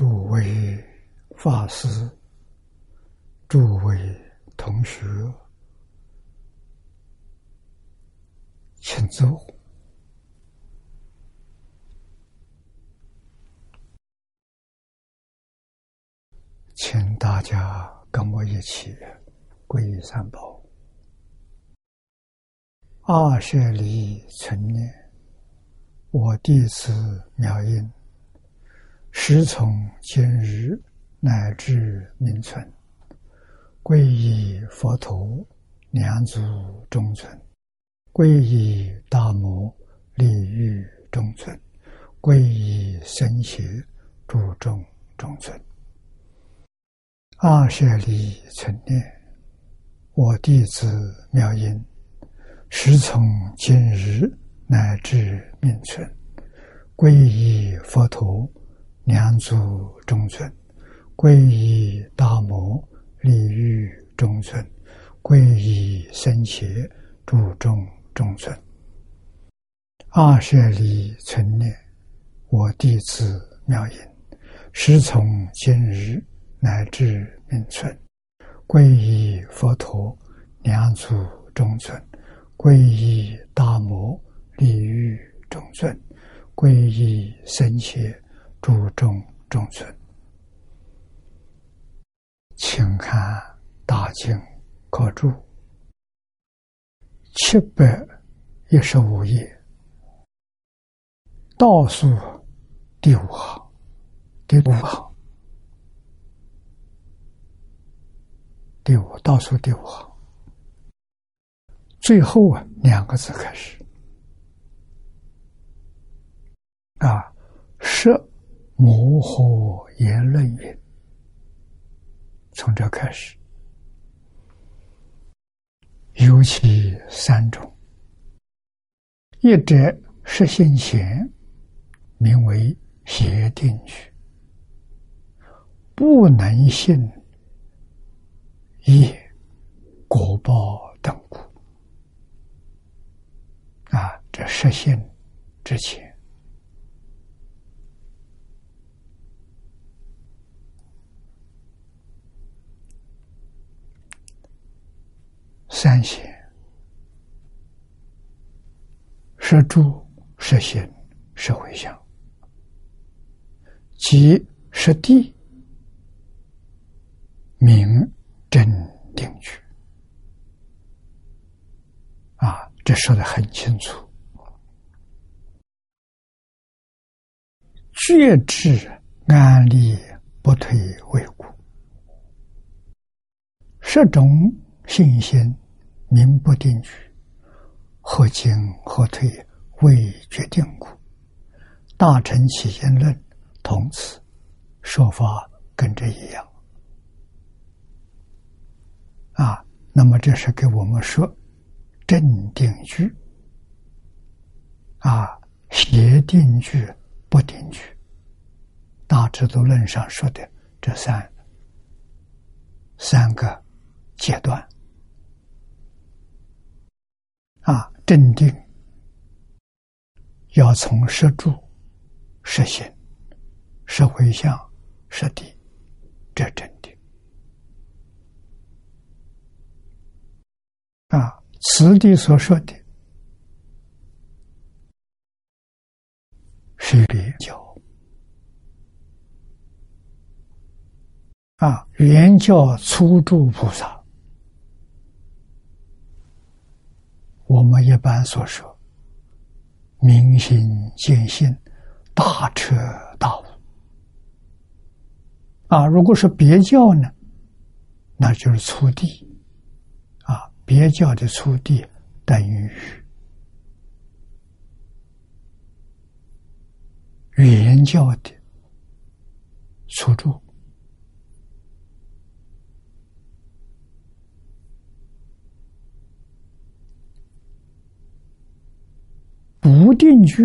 诸位法师、诸位同学，请坐，请大家跟我一起皈依三宝。二舍离存念，我弟子妙音。时从今日乃至明存，皈依佛陀，两祖中尊；皈依大摩，利欲中尊；皈依僧伽，注众中尊。二舍离存念，我弟子妙音，时从今日乃至明存，皈依佛陀。两祖中尊，皈依大摩利欲中尊，皈依僧伽注重中尊。二舍离存念，我弟子妙音，师从今日乃至明存，皈依佛陀两祖中尊，皈依大摩利欲中尊，皈依僧伽。注重中尊，请看《大经可注》七百一十五页。倒数第五行。第五行。第五倒数第五行。最后啊两个字开始。啊设。摩诃言论云：从这开始，有其三种：一者实现前，名为邪定句，不能信业果报等故。啊，这实现之前。三贤是住是行是回向，即是地名真定句啊，这说的很清楚。觉知安立不退为故，十种信心。名不定局，何进或退，未决定故。大乘起见论同此说法，跟这一样。啊，那么这是给我们说正定句，啊，邪定句、不定句，大制度论上说的这三三个阶段。啊，镇定要从实住、实行、实回向、实地，这镇定。啊，此地所说的，是别教。啊，原教初住菩萨。我们一般所说，明心见性，大彻大悟。啊，如果是别教呢，那就是粗地。啊，别教的粗地等于原教的初住。不定句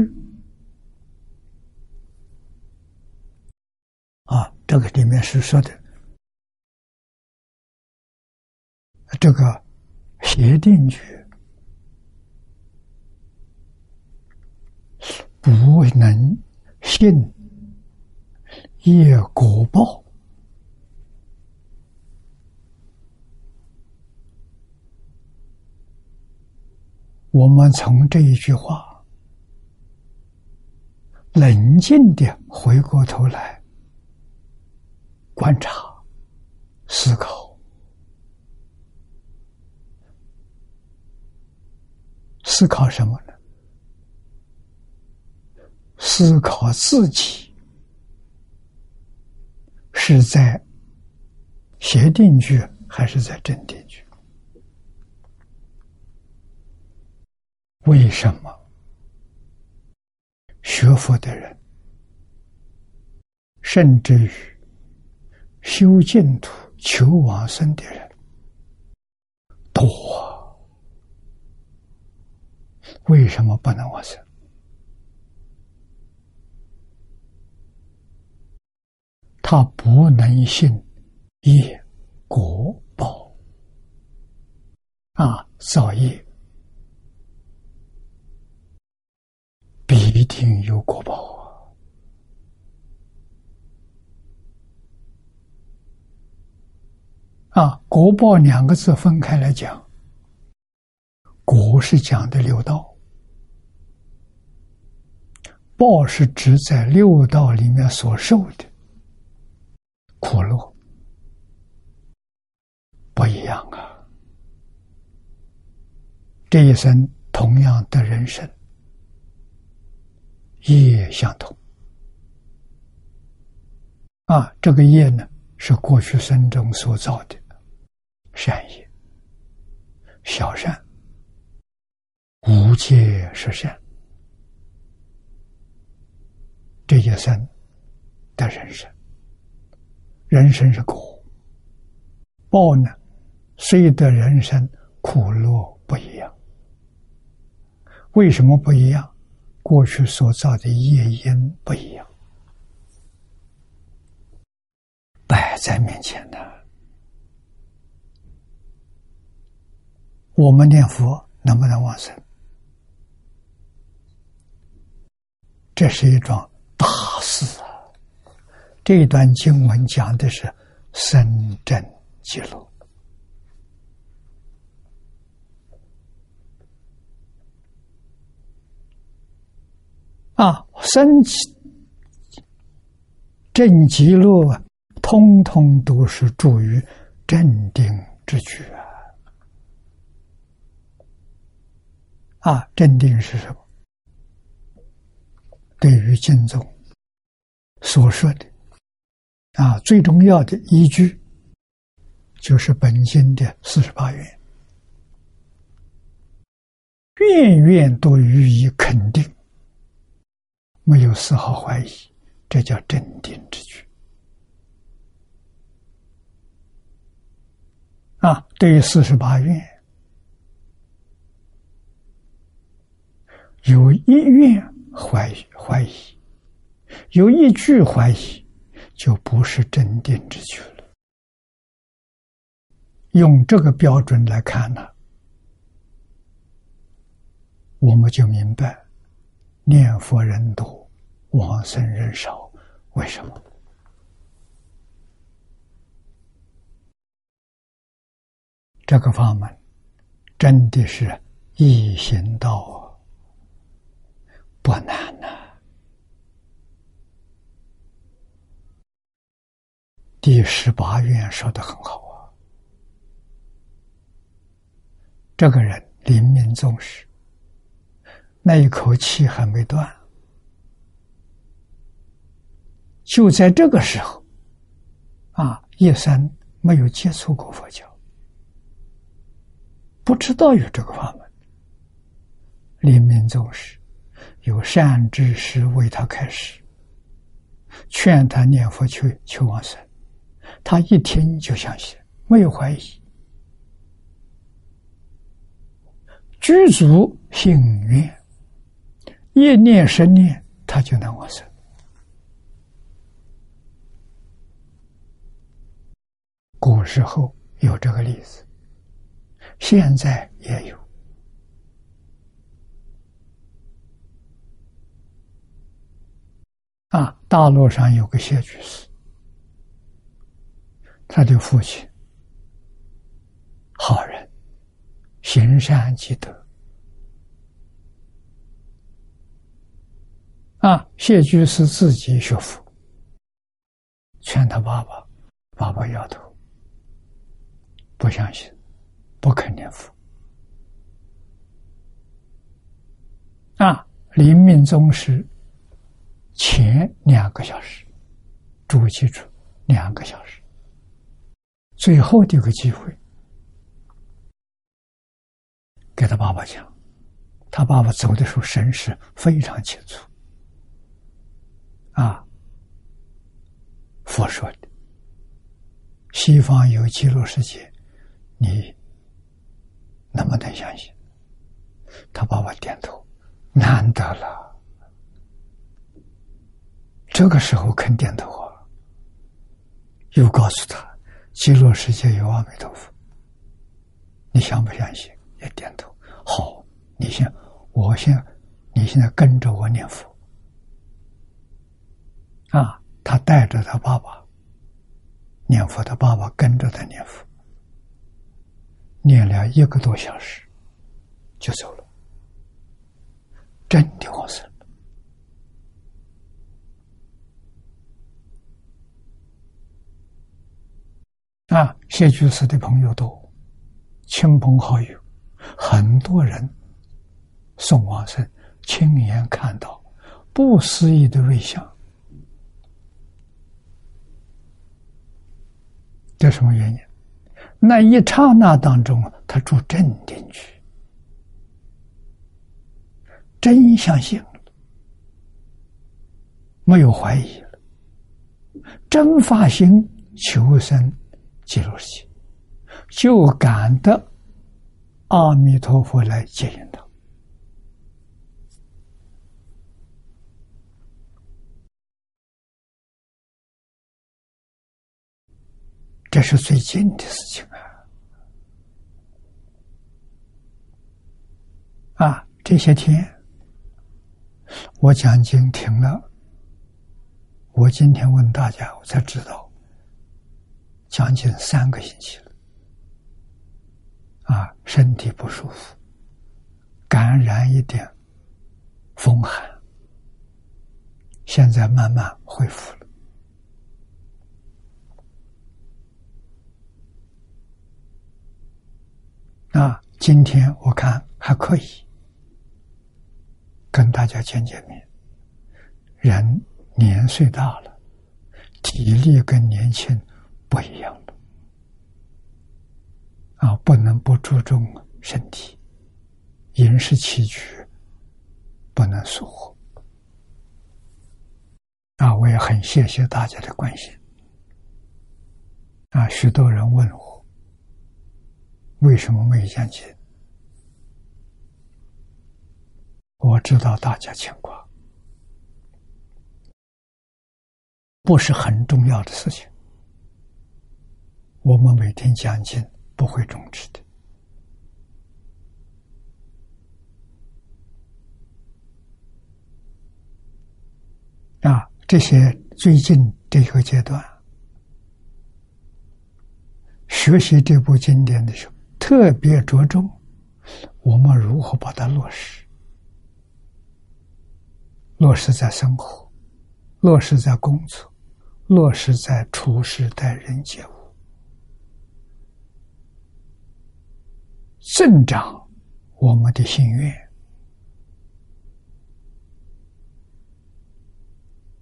啊，这个里面是说的这个协定句不能信业果报。我们从这一句话，冷静的回过头来观察、思考，思考什么呢？思考自己是在邪定句还是在正定句？为什么学佛的人，甚至于修净土、求往生的人多？为什么不能往生？他不能信业果报啊，造业。一定有果报啊！啊，果报两个字分开来讲，果是讲的六道，报是指在六道里面所受的苦乐，不一样啊！这一生同样的人生。业相同。啊，这个业呢是过去生中所造的善业、小善、无界是善，这一生的人生，人生是果，报呢，虽得人生苦乐不一样，为什么不一样？过去所造的业因不一样，摆在面前的。我们念佛能不能往生？这是一桩大事啊！这一段经文讲的是深圳记录。啊，升起正极乐，通通都是助于镇定之举啊！啊，镇定是什么？对于经中所说的啊，最重要的依据就是本经的四十八愿，愿愿都予以肯定。没有丝毫怀疑，这叫镇定之举。啊，对于四十八愿，有一愿怀疑怀疑，有一句怀疑，就不是镇定之举了。用这个标准来看呢，我们就明白。念佛人多，往生人少，为什么？这个法门真的是易行道，不难呐。第十八愿说的很好啊，这个人临命终时。那一口气还没断，就在这个时候，啊，叶三没有接触过佛教，不知道有这个法门。临命终时，有善知识为他开示，劝他念佛求求往生，他一听就相信，没有怀疑，具足信愿。一念生念，他就能往生。古时候有这个例子，现在也有。啊，大陆上有个谢居士，他的父亲好人，行善积德。啊，谢居士自己学佛，劝他爸爸，爸爸摇头，不相信，不肯念佛。啊，临命终时前两个小时，诸位记住，两个小时，最后的一个机会，给他爸爸讲，他爸爸走的时候神识非常清楚。啊，佛说的，西方有极乐世界，你能不能相信？他爸爸点头，难得了。这个时候肯点头啊，又告诉他，极乐世界有阿弥陀佛，你相不相信？也点头。好，你先，我先，你现在跟着我念佛。啊，他带着他爸爸念佛，他爸爸跟着他念佛，念了一个多小时，就走了，真的往生啊，谢居士的朋友多，亲朋好友，很多人送往生，亲眼看到不思议的瑞相。这什么原因？那一刹那当中，他住镇定去，真相信了，没有怀疑了，真发心求生极乐世界，就感得阿弥陀佛来接引他。这是最近的事情啊！啊，这些天我讲经停了，我今天问大家，我才知道，将近三个星期了，啊，身体不舒服，感染一点风寒，现在慢慢恢复了。啊，今天我看还可以跟大家见见面。人年岁大了，体力跟年轻不一样了。啊，不能不注重身体，饮食起居不能疏忽。啊，我也很谢谢大家的关心。啊，许多人问我。为什么没讲经？我知道大家牵挂，不是很重要的事情。我们每天讲经不会终止的。啊，这些最近这个阶段学习这部经典的时候。特别着重我们如何把它落实，落实在生活，落实在工作，落实在处事待人接物，增长我们的心愿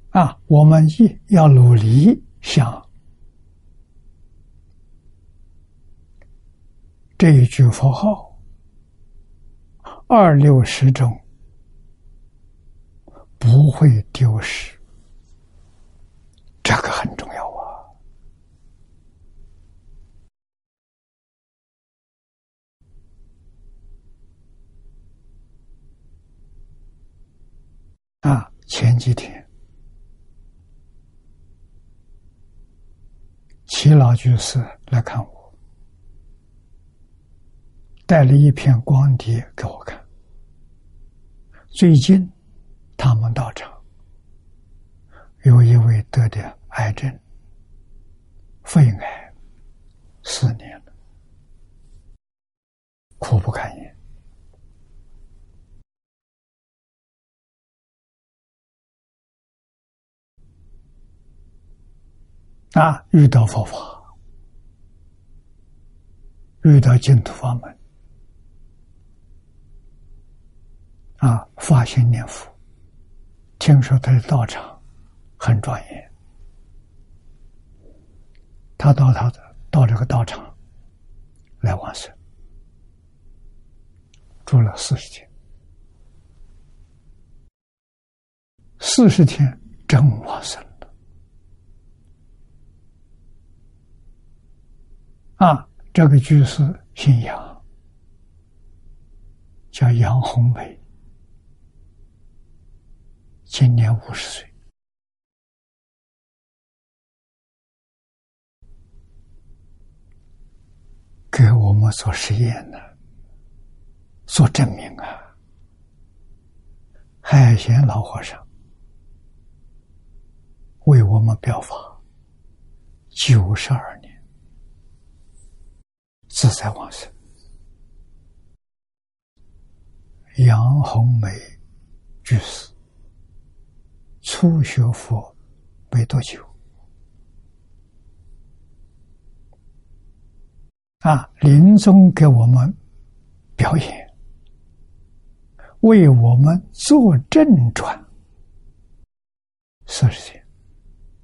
啊！我们一要努力想。这一句佛号，二六十种不会丢失，这个很重要啊！啊，前几天，齐老居士来看我。带了一片光碟给我看。最近，他们到场有一位得的癌症，肺癌，四年了，苦不堪言。啊，遇到佛法，遇到净土法门，啊，发心念佛，听说他的道场很庄严，他到他的到这个道场来往生，住了四十天，四十天真往生。啊，这个居士姓杨，叫杨红梅，今年五十岁，给我们做实验呢，做证明啊。海贤老和尚为我们表法九十二年。自在往生，杨红梅居士初学佛没多久，啊，临终给我们表演，为我们做正传，四十天，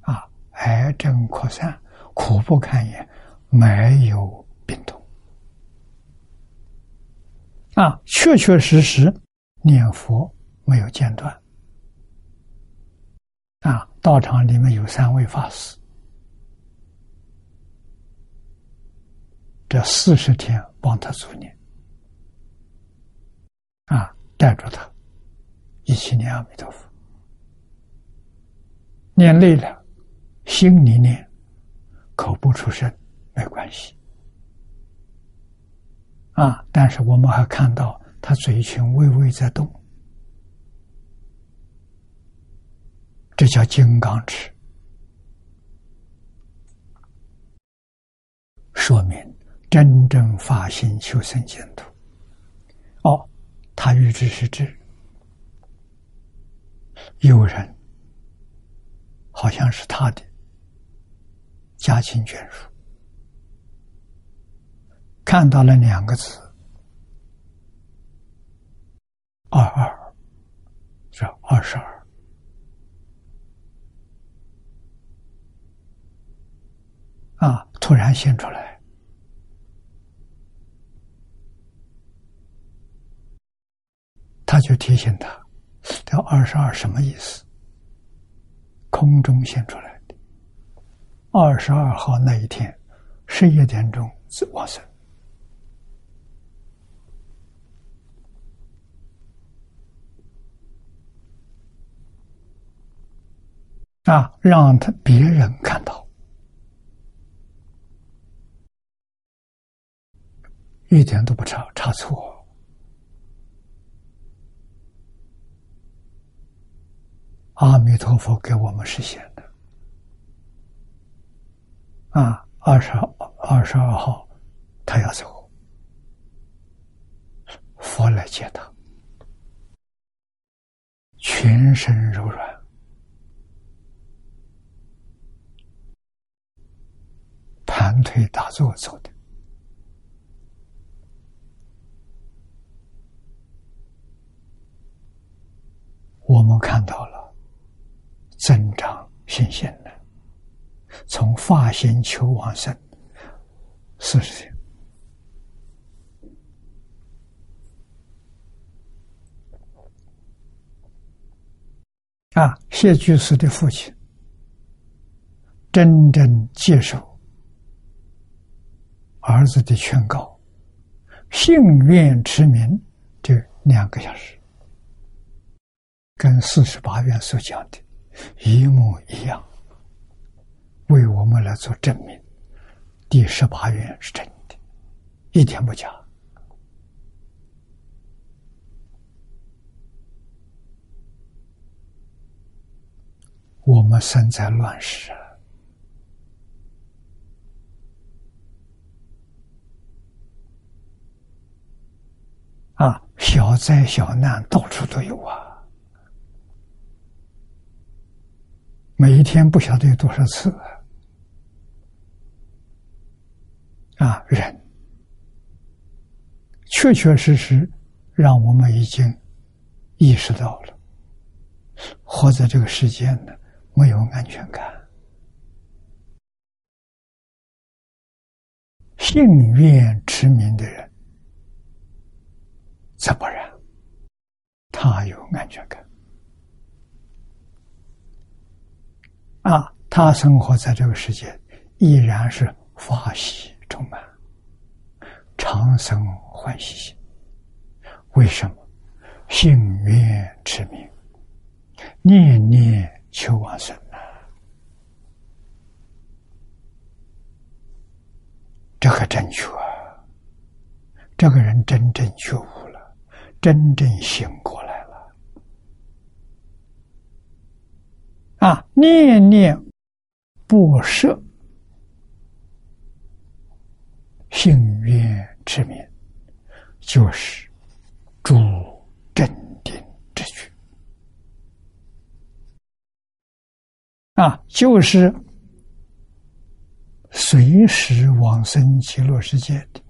啊，癌症扩散，苦不堪言，没有病痛。啊，确确实实念佛没有间断。道场里面有三位法师，这四十天帮他助念，啊，带着他一起念阿弥陀佛，念累了，心里念，口不出声，没关系。啊！但是我们还看到他嘴唇微微在动，这叫金刚持，说明真正发心求生净土。哦，他欲知是知，有人好像是他的家亲眷属。看到了两个字，二二，是二十二，啊！突然现出来，他就提醒他：“这二十二什么意思？”空中现出来的，二十二号那一天十一点钟是往生。啊，让他别人看到，一点都不差差错。阿弥陀佛给我们实现的。啊，二十二十二号，他要走，佛来接他，全身柔软。盘腿打坐走的，我们看到了增长信心的，从发心求往生四十天啊，谢居士的父亲真正接受。儿子的劝告，幸愿持名，这两个小时，跟四十八愿所讲的一模一样，为我们来做证明。第十八愿是真的，一点不假。我们生在乱世！啊，小灾小难到处都有啊！每一天不晓得有多少次啊！人确确实实让我们已经意识到了，活在这个世间呢，没有安全感。幸愿持名的人，怎么然？他有安全感。啊，他生活在这个世界，依然是法喜充满，长生欢喜心。为什么？幸愿持名，念念求往生呐。这个正确，这个人真正觉悟了，真正醒过来。啊，念念不舍，幸愿之名，就是助镇定之举。啊，就是随时往生极乐世界的。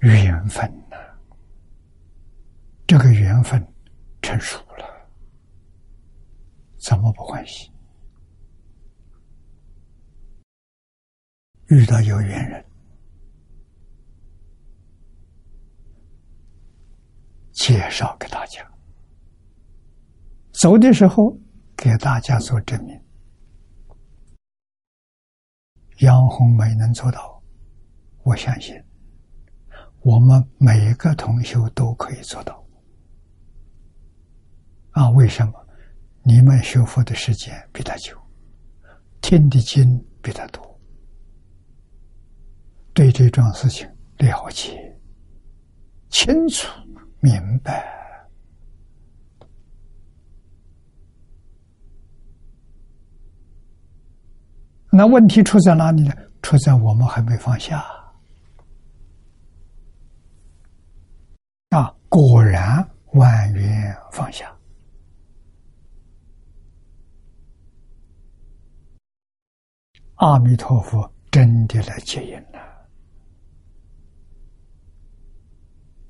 缘分呐，这个缘分成熟了，怎么不欢喜？遇到有缘人，介绍给大家，走的时候给大家做证明。杨红梅能做到，我相信。我们每个同学都可以做到啊！为什么？你们学佛的时间比他久，听的经比他多，对这桩事情了解清楚明白。那问题出在哪里呢？出在我们还没放下。啊，果然万缘放下，阿弥陀佛真的来接引了。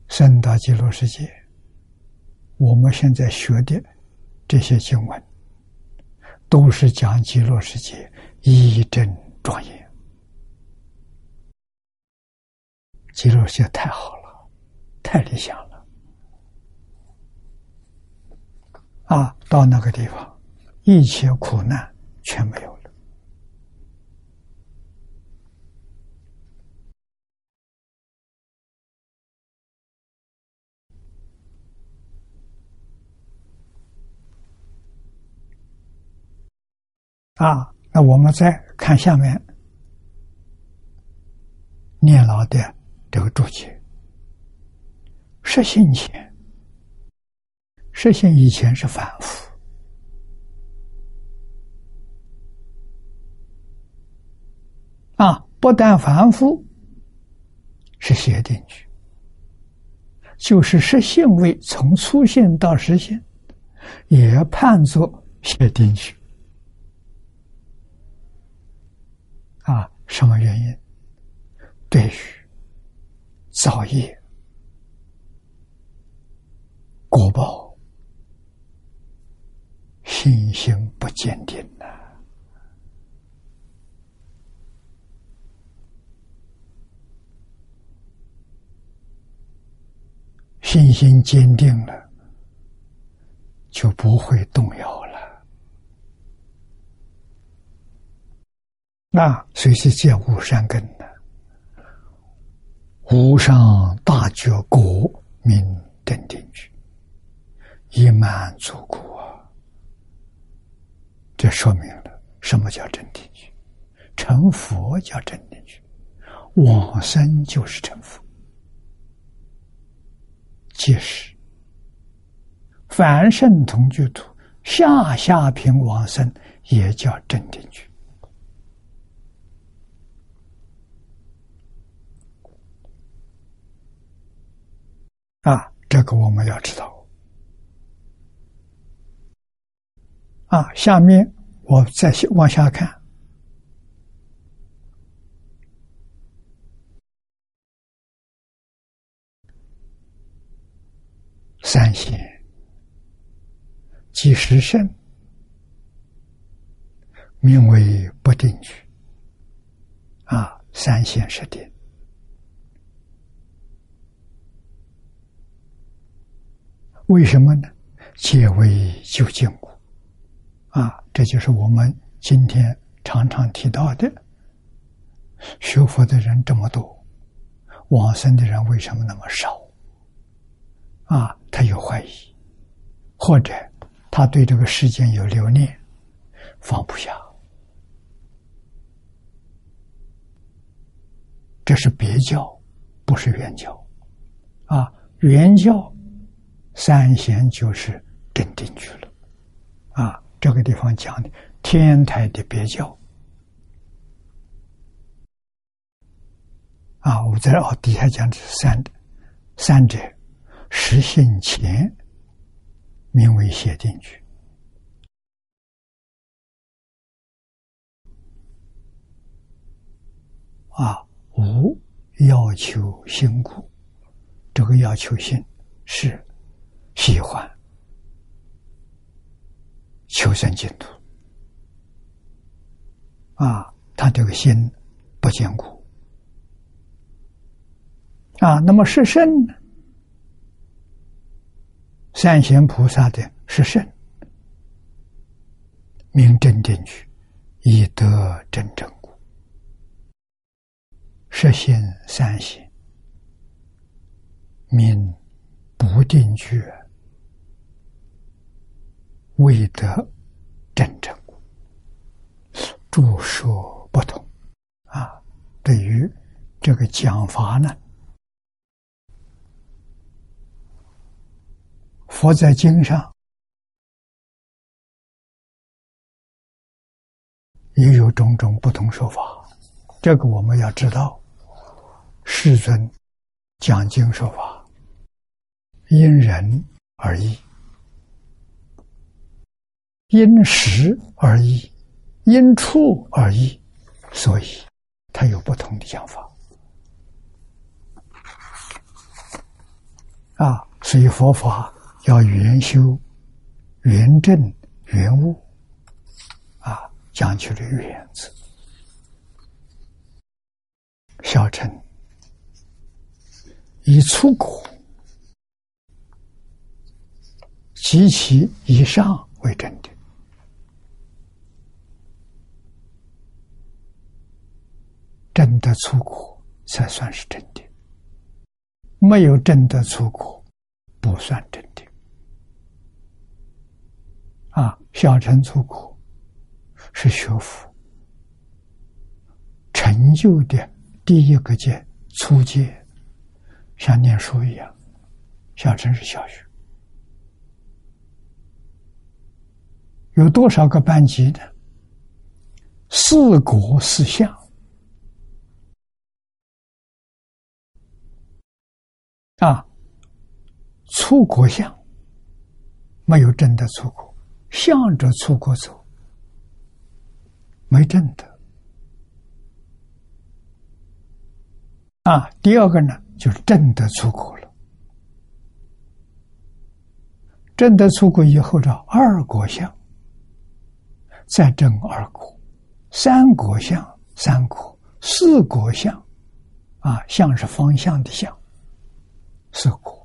升到极乐世界，我们现在学的这些经文，都是讲极乐世界一真庄严，极乐世界太好了。太理想了，啊！到那个地方，一切苦难全没有了。啊！那我们再看下面念老的这个注解。实性前，实现以前是反复啊，不但反复，是写定句，就是实性位从出现到实现，也判作写定句啊。什么原因？对于造业。果报信心不坚定呐，信心坚定了，就不会动摇了。那谁是见无善根的？无上大觉果名登定句。已满足过，这说明了什么叫真定句？成佛叫真定句，往生就是成佛。即是凡圣同居土下下品往生，也叫正定居。啊，这个我们要知道。啊，下面我再往下看。三贤即十圣，名为不定居。啊，三贤十定，为什么呢？皆为究竟故。啊，这就是我们今天常常提到的：学佛的人这么多，往生的人为什么那么少？啊，他有怀疑，或者他对这个世间有留念，放不下。这是别教，不是原教。啊，原教三贤就是真定去了。这个地方讲的天台的别教。啊，我在哦底下讲的是三三者。实现前，名为写定句。啊，无要求心故，这个要求心是喜欢求生净土。啊，他这个心不坚固。啊，那么是圣呢？三贤菩萨的是圣，名正定句，以得真正故。实现三贤，名不定句，未得真正。著说不同啊，对于这个讲法呢？佛在经上也有种种不同说法，这个我们要知道。世尊讲经说法，因人而异，因时而异，因处而异，所以他有不同的讲法。啊，所以佛法。要圆修、圆正、圆悟，啊，讲究的“圆”字。小乘以出果及其以上为正的，真的出苦才算是真的，没有真的出苦，不算真的。啊，小乘出苦是学佛成就的第一个阶初阶，像念书一样。小乘是小学，有多少个班级呢？四国四相出国相没有真的出国。向着出国走，没正的啊。第二个呢，就是正的出国了。正的出国以后，的二国相，再正二国，三国相，三国，四国相，啊，相是方向的相，四国，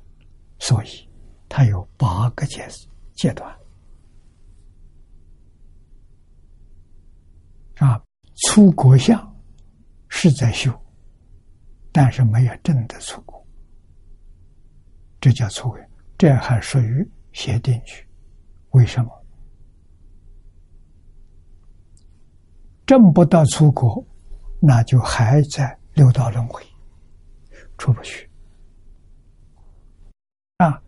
所以它有八个阶阶段。啊，出国相是在修，但是没有真的出国，这叫出位，这还属于邪定区。为什么？证不到出国，那就还在六道轮回，出不去。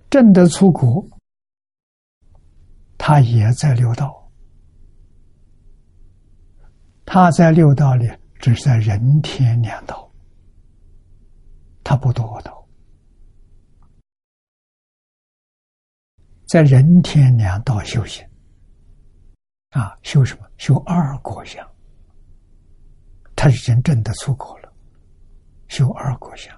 正得出国，他也在六道。他在六道里，只是在人天两道，他不堕道，在人天两道修行，啊，修什么？修二果相。他已经证得出国了，修二果相。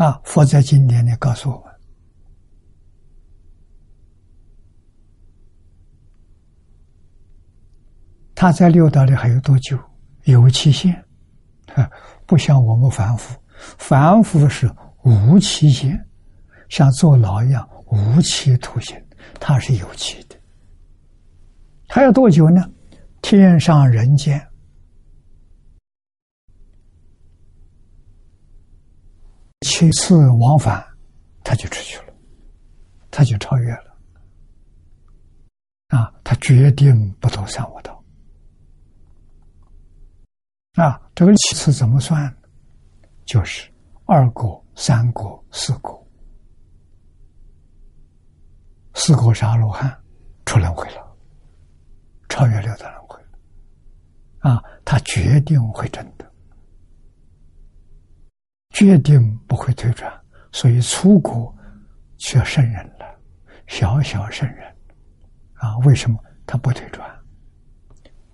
啊，佛在经典里告诉我们。他在六道里还有多久？有期限，不像我们凡夫，凡夫是无期限，像坐牢一样无期徒刑。他是有期的，还要多久呢？天上人间，七次往返，他就出去了，他就超越了。啊，他决定不走三恶道。啊，这个七次怎么算？就是二果、三果、四果，四果是阿罗汉出轮回了，超越六道轮回了。啊，他决定会真的，决定不会退转，所以出国却圣人了，小小圣人。啊，为什么他不退转？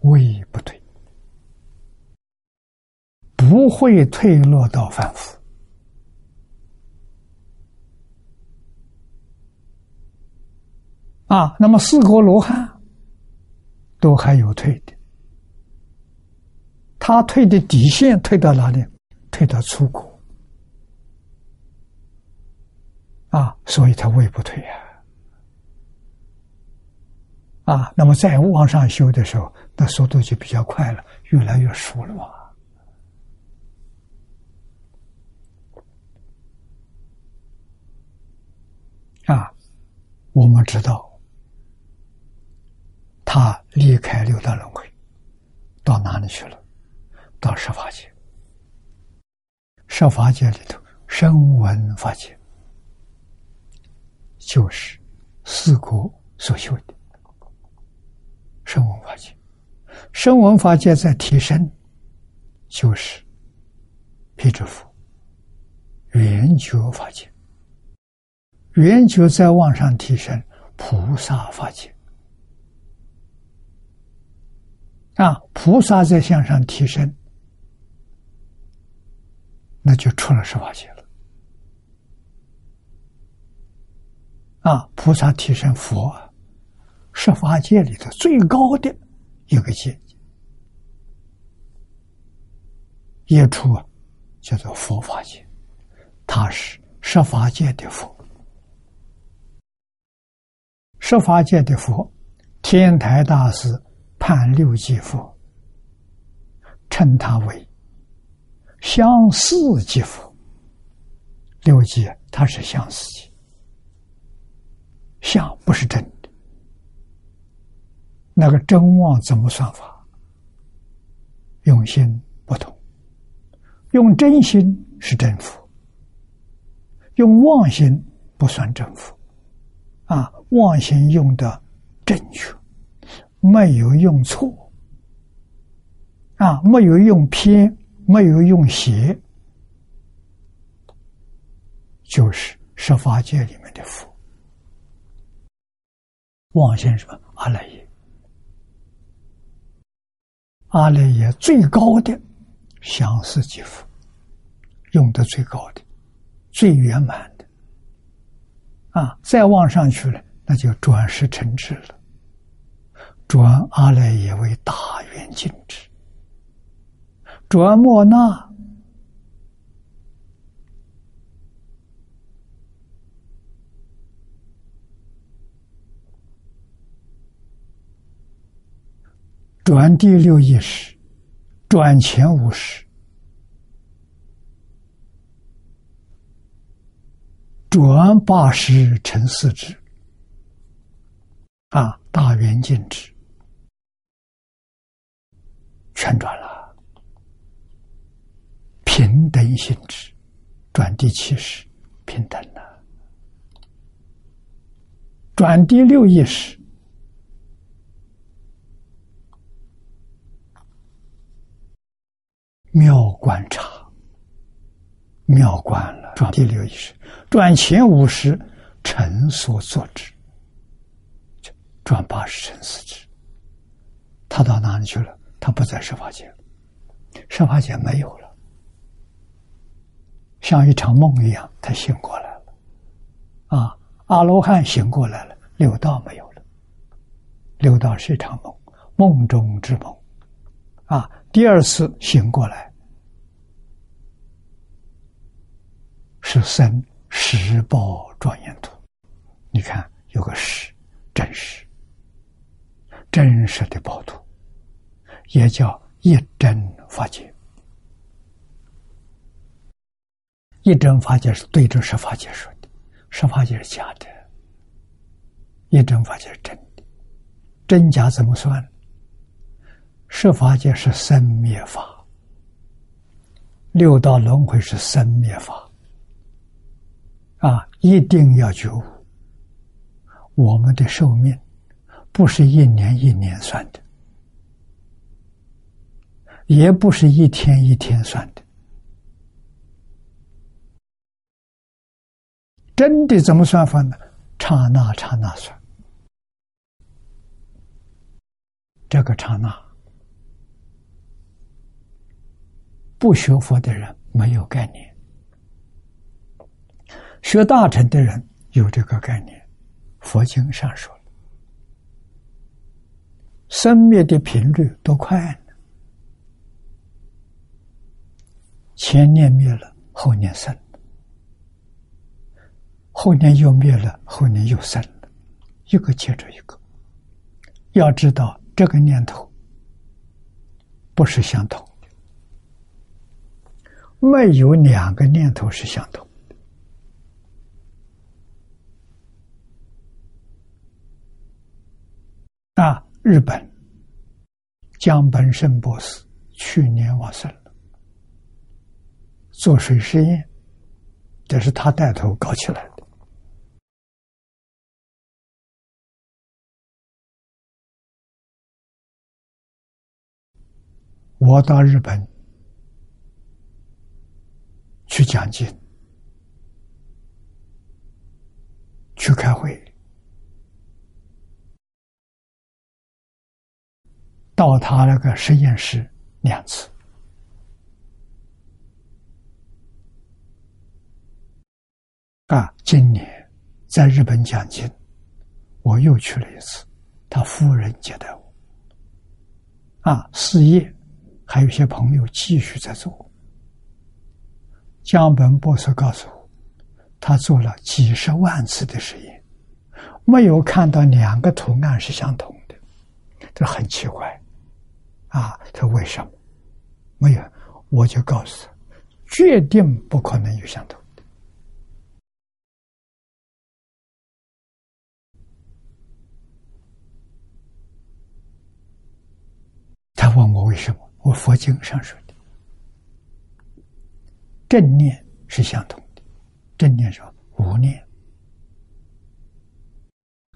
位不退。不会退落到凡夫啊！那么四国罗汉都还有退的，他退的底线退到哪里？退到出国啊！所以他位不退呀啊！那么再往上修的时候，那速度就比较快了，越来越熟了嘛。啊，我们知道，他离开六道轮回，到哪里去了？到十法界。十法界里头，声闻法界就是四国所修的声闻法界。声闻法界在提升，就是辟支佛圆觉法界。圆觉在往上提升，菩萨法界啊，菩萨在向上提升，那就出了十法界啊！菩萨提升佛，十法界里头最高的一个界，一出叫做佛法界，他是十法界的佛。十法界的佛，天台大师判六界佛，称他为相似即佛。六界他是相似界，相不是真的。那个真妄怎么算法？用心不同，用真心是真福，用妄心不算真福。啊，妄心用的正确，没有用错，啊，没有用偏，没有用邪，就是十法界里面的福。望先生？阿赖耶，阿赖耶最高的相似即佛，用的最高的，最圆满的。啊，再往上去了，那就转世成智了。转阿赖耶为大圆净智，转莫那，转第六意识，转前五识。转八十成四智，啊，大圆镜智全转了，平等性质转第七识，平等了。转第六意识，妙观察，妙观了。转第六意识，转前五十，尘所作之，转八十尘四之。他到哪里去了？他不在设法界，设法界没有了。像一场梦一样，他醒过来了。啊，阿罗汉醒过来了，六道没有了。六道是一场梦，梦中之梦。啊，第二次醒过来，是生十报庄严图。你看，有个十，真实，真实的宝图，也叫一真法界。一真法界是对着十法界说的，十法界是假的，一真法界是真的，真假怎么算？十法界是生灭法，六道轮回是生灭法，啊，一定要觉悟。我们的寿命不是一年一年算的，也不是一天一天算的。真的怎么算法呢？刹那刹那算。这个刹那，不学佛的人没有概念，学大乘的人有这个概念。佛经上说了，生灭的频率多快呢？前念灭了，后念生。后年又灭了，后年又生了，一个接着一个。要知道，这个念头不是相同的，没有两个念头是相同的。啊，日本江本胜博士去年往生了，做水实验，这是他带头搞起来的。我到日本去讲经、去开会，到他那个实验室两次。啊，今年在日本讲经，我又去了一次，他夫人接待我。啊，事业。还有些朋友继续在做。江本博士告诉我，他做了几十万次的实验，没有看到两个图案是相同的，这很奇怪。啊，他为什么没有？我就告诉他，决定不可能有相同的。他问我为什么？我佛经上说的，正念是相同的。正念说无念，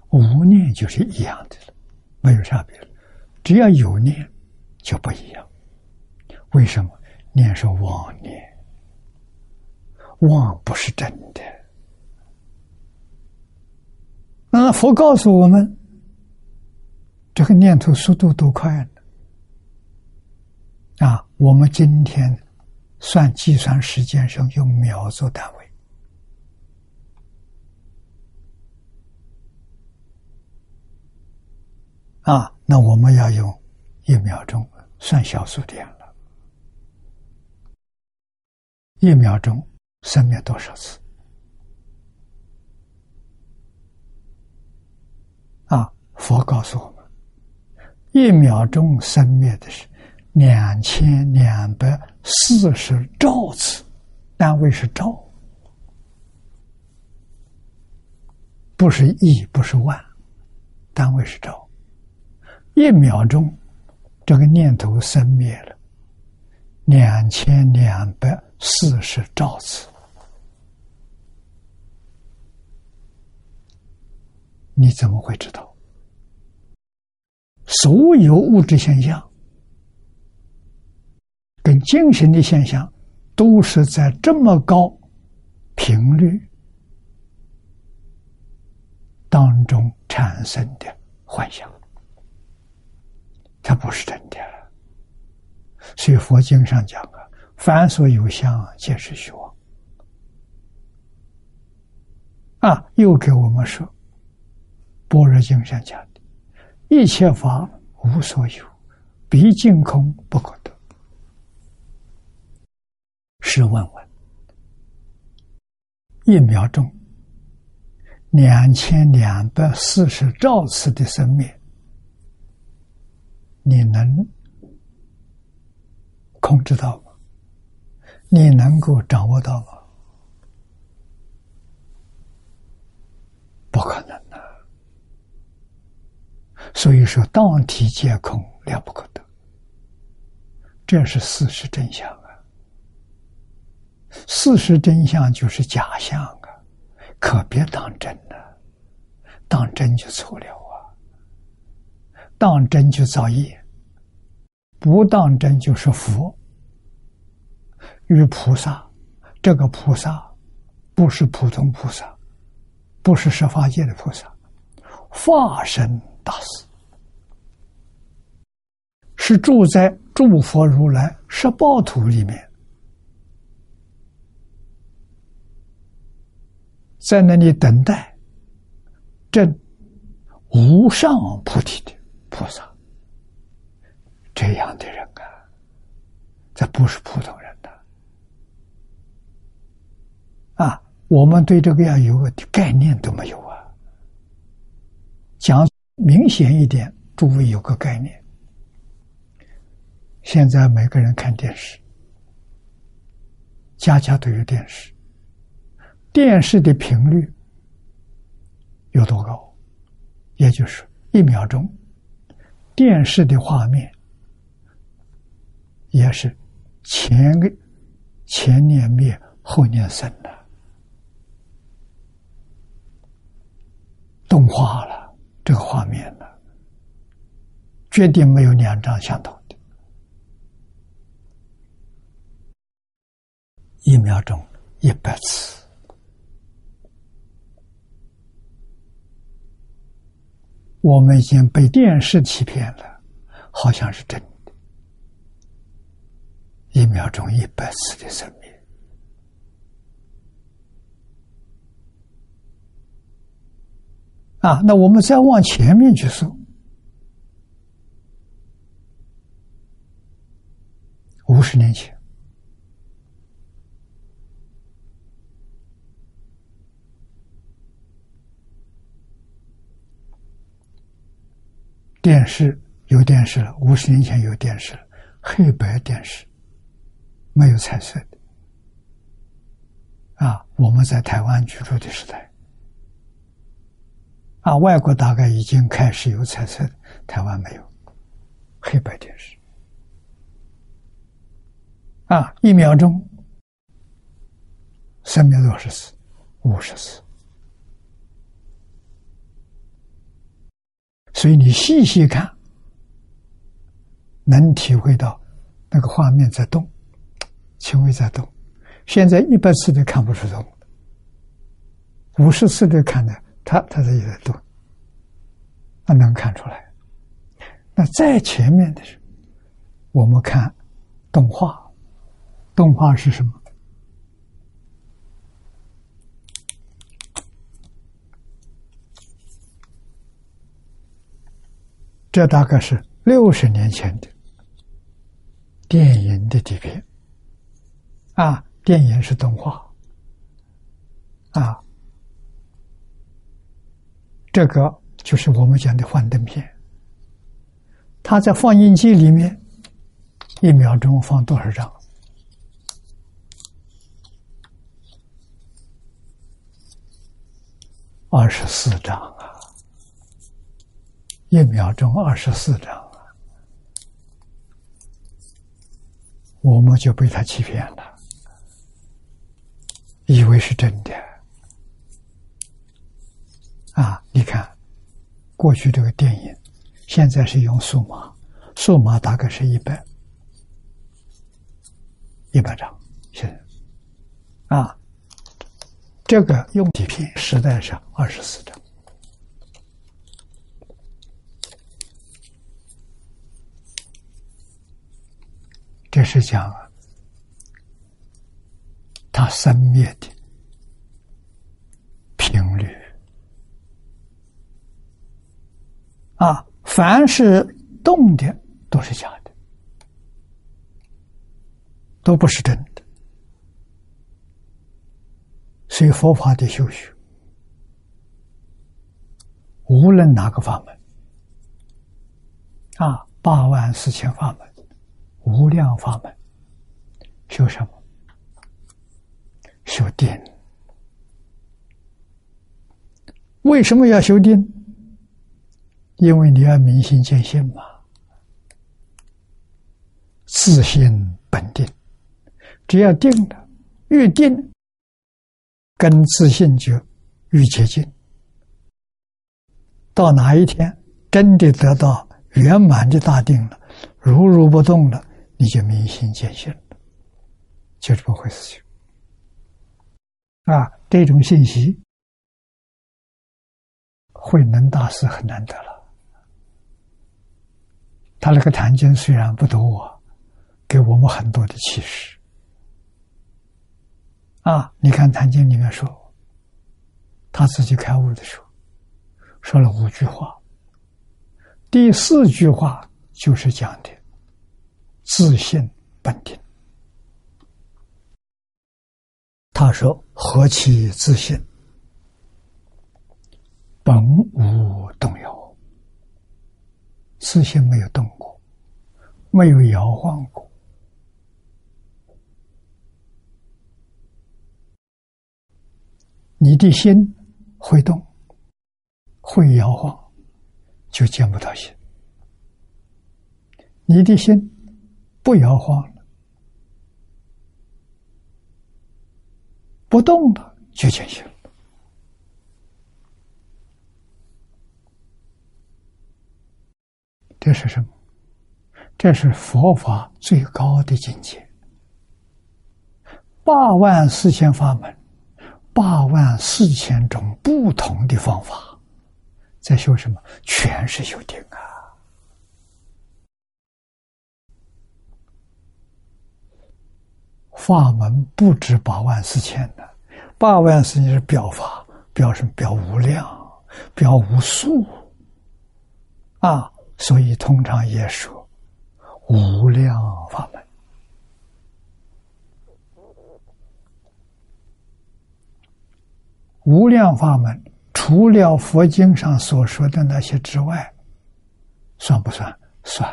无念就是一样的了，没有差别了。只要有念，就不一样。为什么？念是妄念，妄不是真的。那佛告诉我们，这个念头速度多快呢？啊，我们今天算计算时间上用秒做单位，啊，那我们要用一秒钟算小数点了。一秒钟生灭多少次？啊，佛告诉我们，一秒钟生灭的是。两千两百四十兆次，单位是兆，不是亿，不是万，单位是兆。一秒钟，这个念头生灭了，两千两百四十兆次。你怎么会知道？所有物质现象跟精神的现象，都是在这么高频率当中产生的幻想。它不是真的。所以佛经上讲啊，凡所有相，皆是虚妄。啊，又给我们说，《般若经》上讲的，一切法无所有，毕竟空不可得。试问问，一秒钟两千两百四十兆次的生灭，你能控制到吗？你能够掌握到吗？不可能的，所以说当体皆空，了不可得。这是事实真相啊！事实真相就是假象啊，可别当真了，当真就错了啊！当真就造业，不当真就是佛与菩萨。这个菩萨不是普通菩萨。不是十法界的菩萨，化身大师，是住在诸佛如来十报土里面，在那里等待证无上菩提的菩萨。这样的人啊，这不是普通人的啊。我们对这个要有个概念都没有啊！讲明显一点，诸位有个概念。现在每个人看电视，家家都有电视，电视的频率有多高？也就是一秒钟，电视的画面也是前个前年灭，后年生的。动画了，这个画面呢，绝对没有两张相同的。一秒钟一百次，我们已经被电视欺骗了，好像是真的。一秒钟一百次的生命。啊，那我们再往前面去说，五十年前，电视有电视了，五十年前有电视了，黑白电视，没有彩色的。啊，我们在台湾居住的时代。啊，外国大概已经开始有彩色的，台湾没有，黑白电视。啊，一秒钟三秒多少次？五十次。所以你细细看，能体会到那个画面在动，轻微在动。现在一百次都看不出动，五十次都看的。他他这也在动，那能看出来。那在前面的是，我们看动画，动画是什么？这大概是六十年前的电影的底片啊，电影是动画啊。这个就是我们讲的幻灯片，它在放映机里面，一秒钟放多少张？二十四张啊！一秒钟二十四张啊！我们就被他欺骗了，以为是真的。啊！你看，过去这个电影，现在是用数码，数码大概是一百一百张，现在啊，这个用底片实在是二十四张。这是讲啊它生灭的频率啊，凡是动的都是假的，都不是真的。所以佛法的修学，无论哪个法门啊，八万四千法门。无量法门，修什么？修定。为什么要修定？因为你要明心见性嘛。自性本定，只要定了，越定，跟自信就越接近。到哪一天真的得到圆满的大定了，如如不动了。你就明心见性了，就这么回事情啊！这种信息，慧能大师很难得了。他那个谈经虽然不多，给我们很多的启示啊！你看谈经里面说，他自己开悟的时候，说了五句话，第四句话就是讲的。自信本定，他说：“何其自信，本无动摇。自信没有动过，没有摇晃过。你的心会动，会摇晃，就见不到心。你的心。”不摇晃了，不动的就清醒了。这是什么？这是佛法最高的境界。八万四千法门，八万四千种不同的方法，在修什么？全是修定啊！法门不止八万四千的，八万四千是表法，表什么？表无量，表无数，啊！所以通常也说无量法门。无量法门除了佛经上所说的那些之外，算不算？算，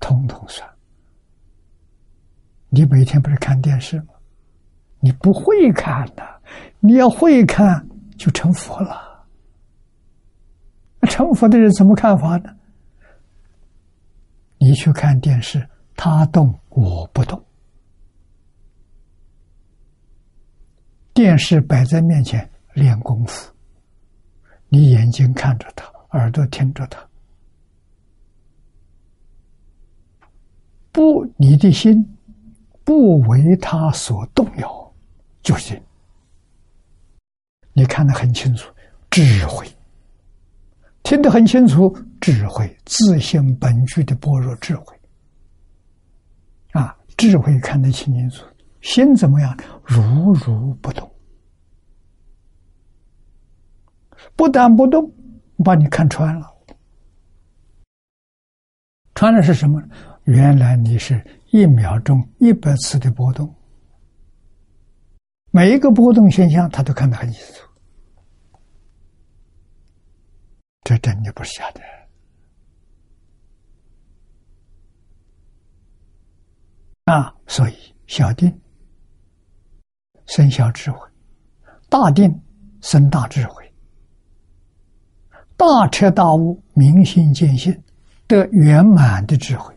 通通算。你每天不是看电视吗？你不会看的，你要会看就成佛了。成佛的人怎么看法呢？你去看电视，他动我不动，电视摆在面前练功夫，你眼睛看着他，耳朵听着他，不，你的心。不为他所动摇，就行。你看得很清楚，智慧听得很清楚，智慧自性本具的般若智慧啊，智慧看得清清楚，心怎么样？如如不动，不但不动，把你看穿了，穿的是什么？原来你是。一秒钟一百次的波动，每一个波动现象，他都看得很清楚。这真的不是假的啊！所以小定生小智慧，大定生大智慧，大彻大悟、明心见性得圆满的智慧。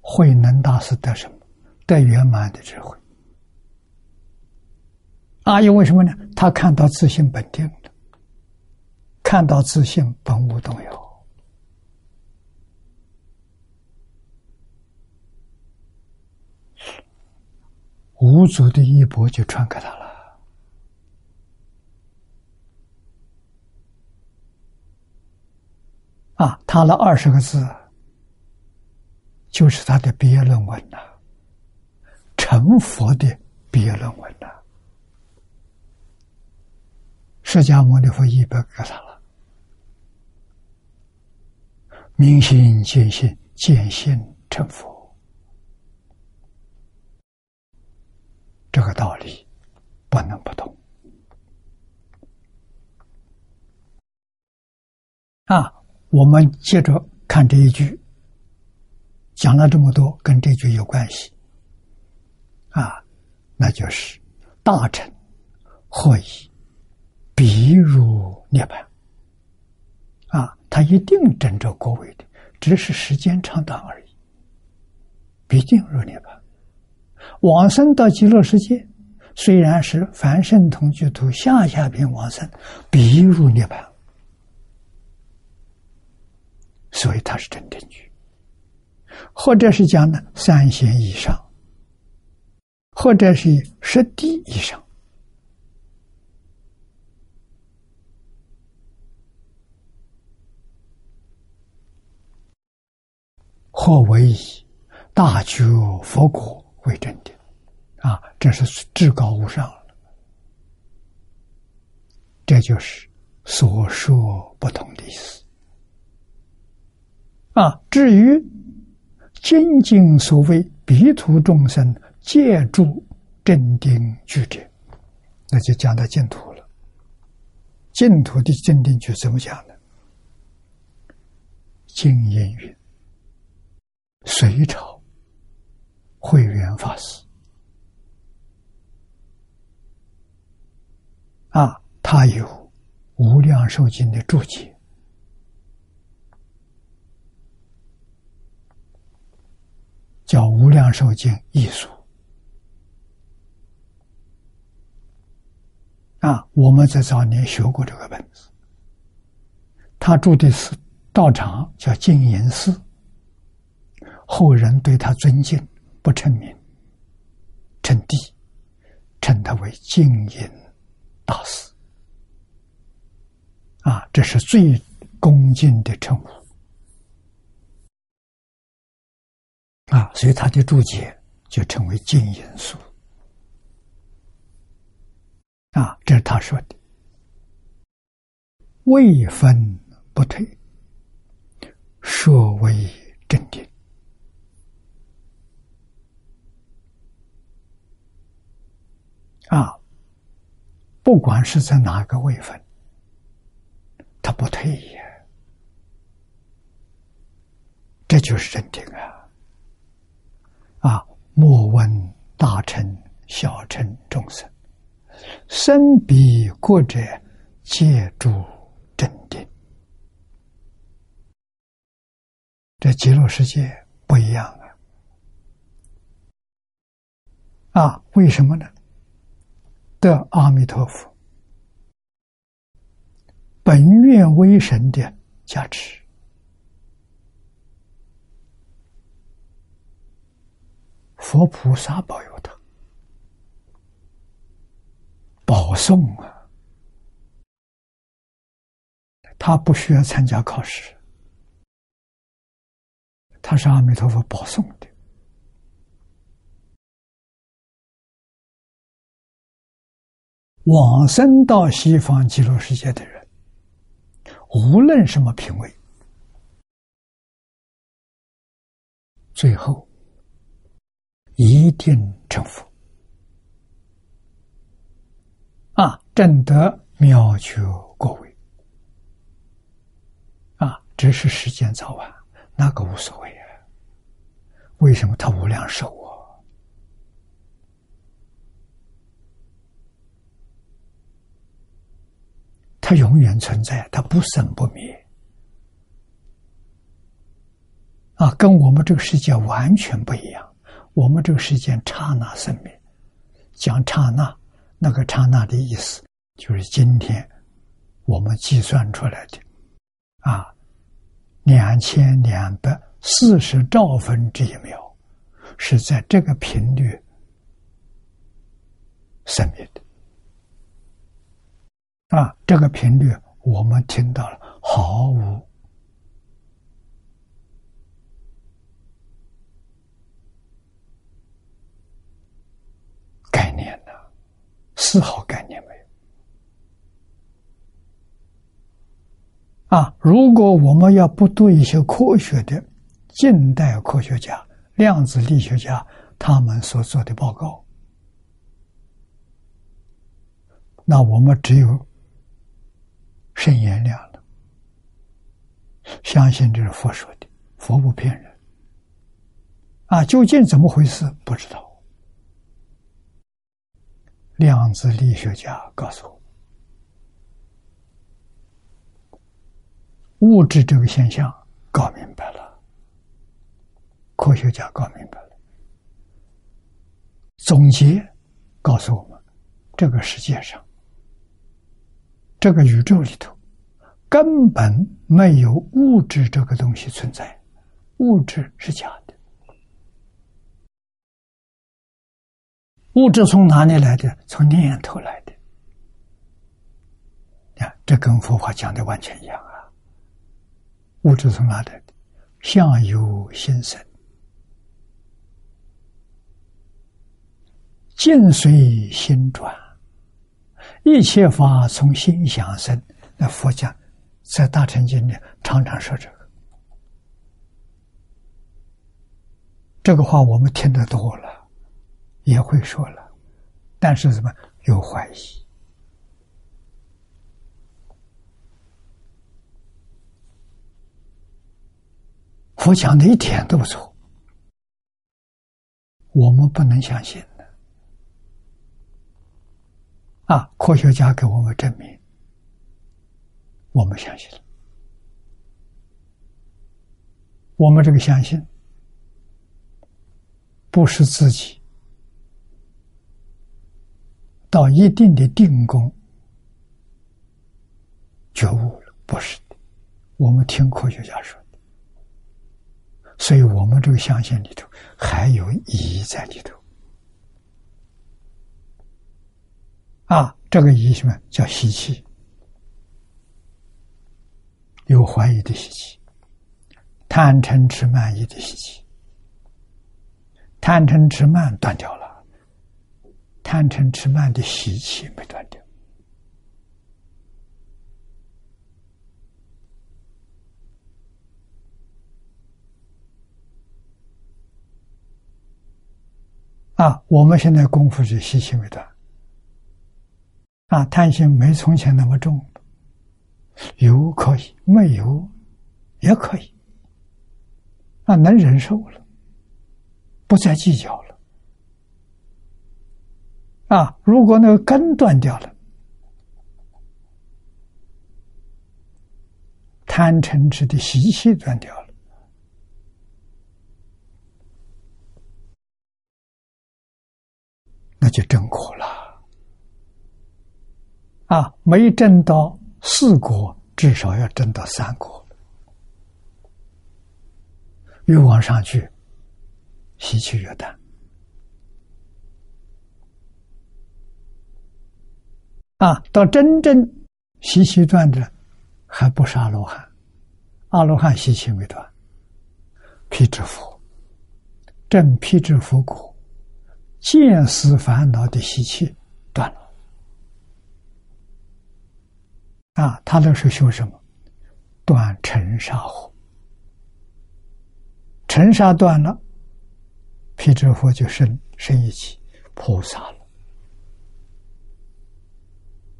慧能大师得什么？得圆满的智慧。啊，因为什么呢？他看到自信本定了，看到自信本无动摇，五祖的衣钵就传给他了。啊，他那二十个字，就是他的毕业论文呐，成佛的毕业论文呐。释迦牟尼佛一百给他了，明心见性，见性成佛，这个道理不能不懂啊！我们接着看这一句，讲了这么多，跟这句有关系啊，那就是大臣会议。必入涅槃啊！他一定争着国位的，只是时间长短而已。必定入涅槃，往生到极乐世界，虽然是凡圣同居土下下品往生，必入涅槃。所以他是真正居，或者是讲呢三贤以上，或者是十地以上。或为以大觉佛果为真的，啊，这是至高无上了。这就是所说不同的意思。啊，至于精经所谓彼土众生借助正定具者，那就讲到净土了。净土的镇定具怎么讲呢？经言云。隋朝慧远法师啊，他有《无量寿经》的注解，叫《无量寿经艺术》啊。我们在早年学过这个本子，他住的是道场，叫净言寺。后人对他尊敬，不称名，称帝，称他为净隐大师。啊，这是最恭敬的称呼。啊，所以他的注解就称为净隐书。啊，这是他说的，未分不退，说为正定。啊，不管是在哪个位分，他不退也，这就是真定啊！啊，莫问大臣小臣众生，身比国者，借助真定。这极乐世界不一样啊！啊，为什么呢？的阿弥陀佛，本愿威神的加持，佛菩萨保佑他，保送啊，他不需要参加考试，他是阿弥陀佛保送的。往生到西方极乐世界的人，无论什么品位，最后一定成佛。正得妙觉果位啊！只是时间早晚，那个无所谓啊。为什么他无量寿？它永远存在，他不生不灭，啊，跟我们这个世界完全不一样。我们这个世界刹那生灭，讲刹那，那个刹那的意思就是今天我们计算出来的，啊，两千两百四十兆分之一秒，是在这个频率生命的。啊，这个频率我们听到了，毫无。概念的，丝毫概念有。啊，如果我们要不读一些科学的近代科学家、量子力学家他们所做的报告，那我们只有。圣言量了，相信这是佛说的，佛不骗人。啊，究竟怎么回事？不知道。量子力学家告诉我，物质这个现象搞明白了，科学家搞明白了，总结告诉我们，这个世界上。这个宇宙里头根本没有物质这个东西存在，物质是假的。物质从哪里来的？从念头来的。看，这跟佛法讲的完全一样！物质从哪来？相由心生，境随心转。一切法从心想生，那佛讲在大乘经里常常说这个，这个话我们听得多了，也会说了，但是什么有怀疑？佛讲的一点都不错，我们不能相信的。啊！科学家给我们证明，我们相信了。我们这个相信，不是自己到一定的定功觉悟了，不是的。我们听科学家说，所以我们这个相信里头还有疑在里头。啊，这个疑什么叫习气？有怀疑的习气，贪嗔痴慢疑的习气。贪嗔痴慢断掉了，贪嗔痴慢的习气没断掉。啊，我们现在功夫是习气没断。啊，贪心没从前那么重，有可以，没有也可以，啊，能忍受了，不再计较了，啊，如果那个根断掉了，贪嗔痴的习气断掉，那就真苦了。啊，没挣到四国，至少要挣到三国。越往上去，习气越淡。啊，到真正习气断的，还不是阿罗汉。阿罗汉习气没断，辟支佛，正辟支佛果，见思烦恼的习气断了。啊，他那是修什么？断尘沙火，尘沙断了，毗支佛就升升一级菩萨了。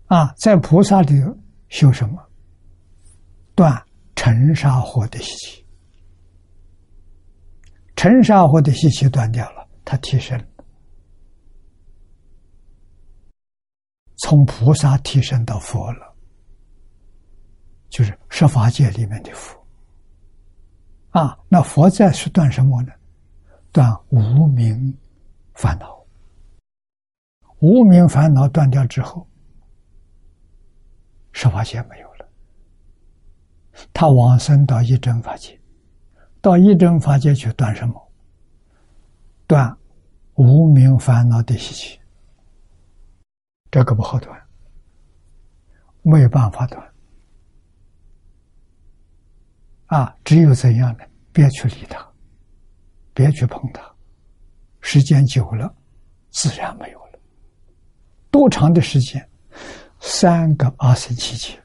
啊，在菩萨里修什么？断尘沙火的习气，尘沙火的习气断掉了，他提升，从菩萨提升到佛了。就是十法界里面的佛啊，那佛在是断什么呢？断无名烦恼。无名烦恼断掉之后，十法界没有了，他往生到一真法界，到一真法界去断什么？断无名烦恼的习气，这个不好断，没有办法断。啊，只有怎样呢？别去理他，别去碰他，时间久了，自然没有了。多长的时间？三个二十七节，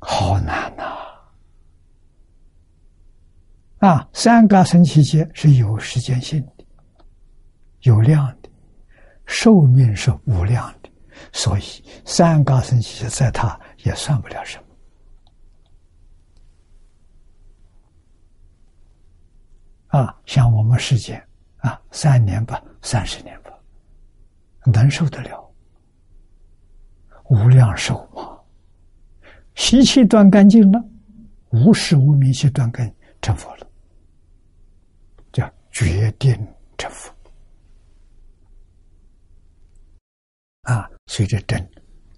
好难呐！啊，三个生七节是有时间性的，有量的，寿命是无量的，所以三高生七节在他也算不了什么。啊，像我们世间啊，三年吧，三十年吧，能受得了？无量寿嘛，习气断干净了，无始无明气断根成佛了，叫决定成佛。啊，随着正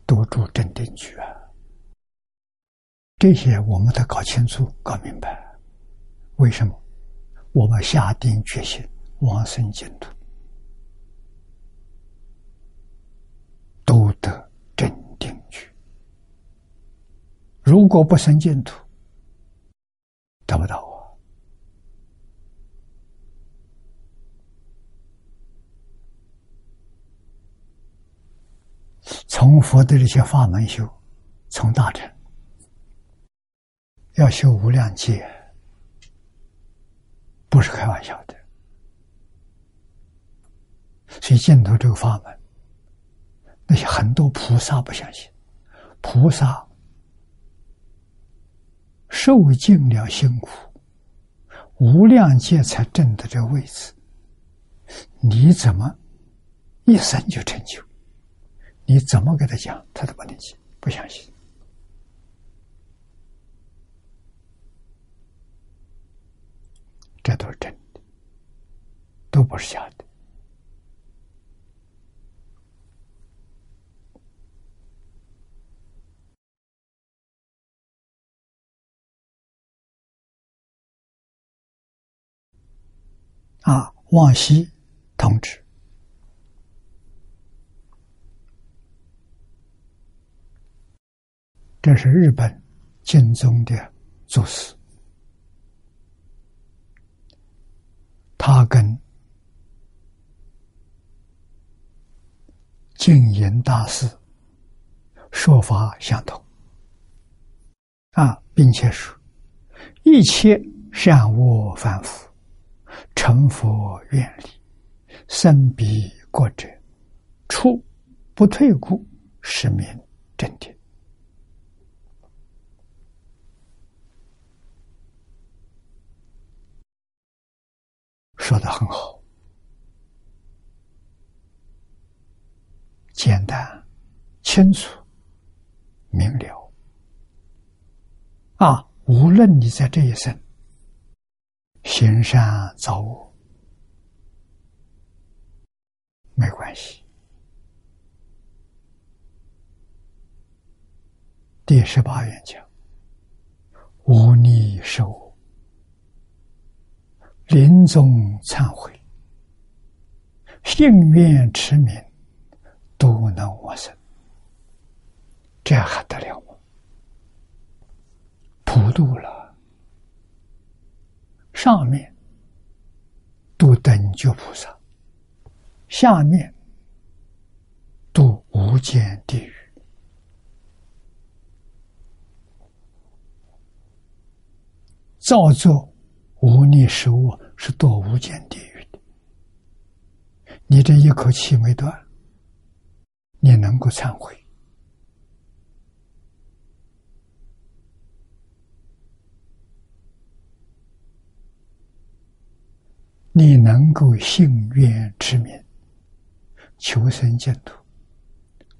多住正定去啊，这些我们得搞清楚、搞明白。为什么？我们下定决心往生净土，都得正定去。如果不生净土，得不到啊！从佛的这些法门修，从大乘要修无量劫，不是开玩笑的。所以净土这个法门，那些很多菩萨不相信，菩萨。受尽了辛苦，无量劫才挣得这个位置，你怎么一生就成就？你怎么给他讲，他都不能信，不相信。这都是真的，都不是假的。啊，往西同志，这是日本晋宗的祖师，他跟净言大师说法相同，啊，并且说一切善恶反复。成佛愿力，生彼国者，出不退故，是名正定。说的很好，简单、清楚、明了。啊，无论你在这一生。行善造恶没关系。第十八愿讲：无逆受，临终忏悔，幸愿持名，都能往生。这还得了吗？普度了。上面度等觉菩萨，下面度无间地狱。造作无念食物是堕无间地狱的。你这一口气没断，你能够忏悔？你能够信愿持名，求生净土，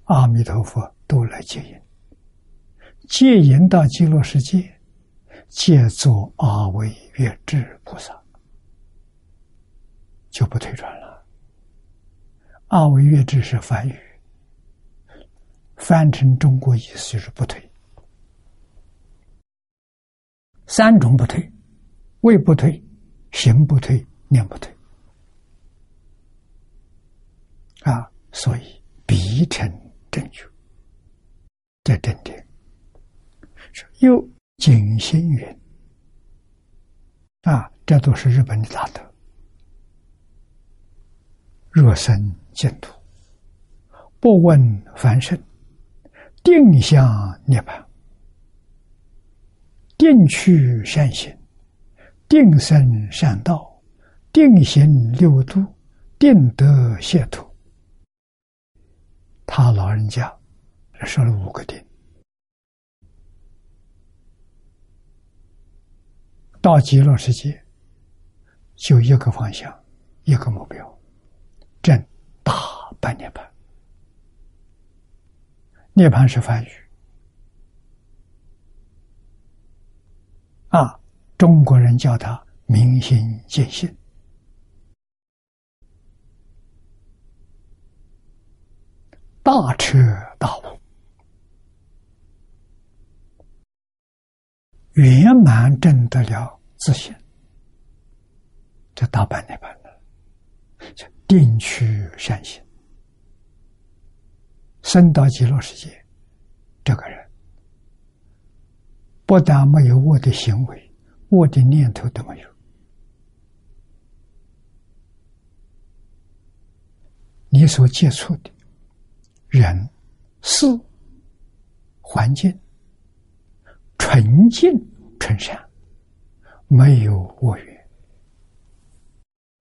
阿弥陀佛都来接引，接引到极乐世界，借作阿惟越智菩萨，就不退转了。阿惟越智是梵语，翻成中国意思就是不退。三种不退：位不退、行不退、念不退。啊，所以必成正觉。这正点又景心云啊，这都是日本的大德。若生净土，不问凡圣，定向涅槃，定去善行，定生善道，定行六度，定得解脱。他老人家说了五个定，到极乐世界就一个方向，一个目标。正大半涅盘，涅盘是梵语。啊，中国人叫它明心见性，大彻大悟，圆满证得了自信，这大半涅盘了。定趋善行，升到极乐世界，这个人不但没有我的行为，我的念头都没有。你所接触的人、事、环境，纯净纯善，没有我缘。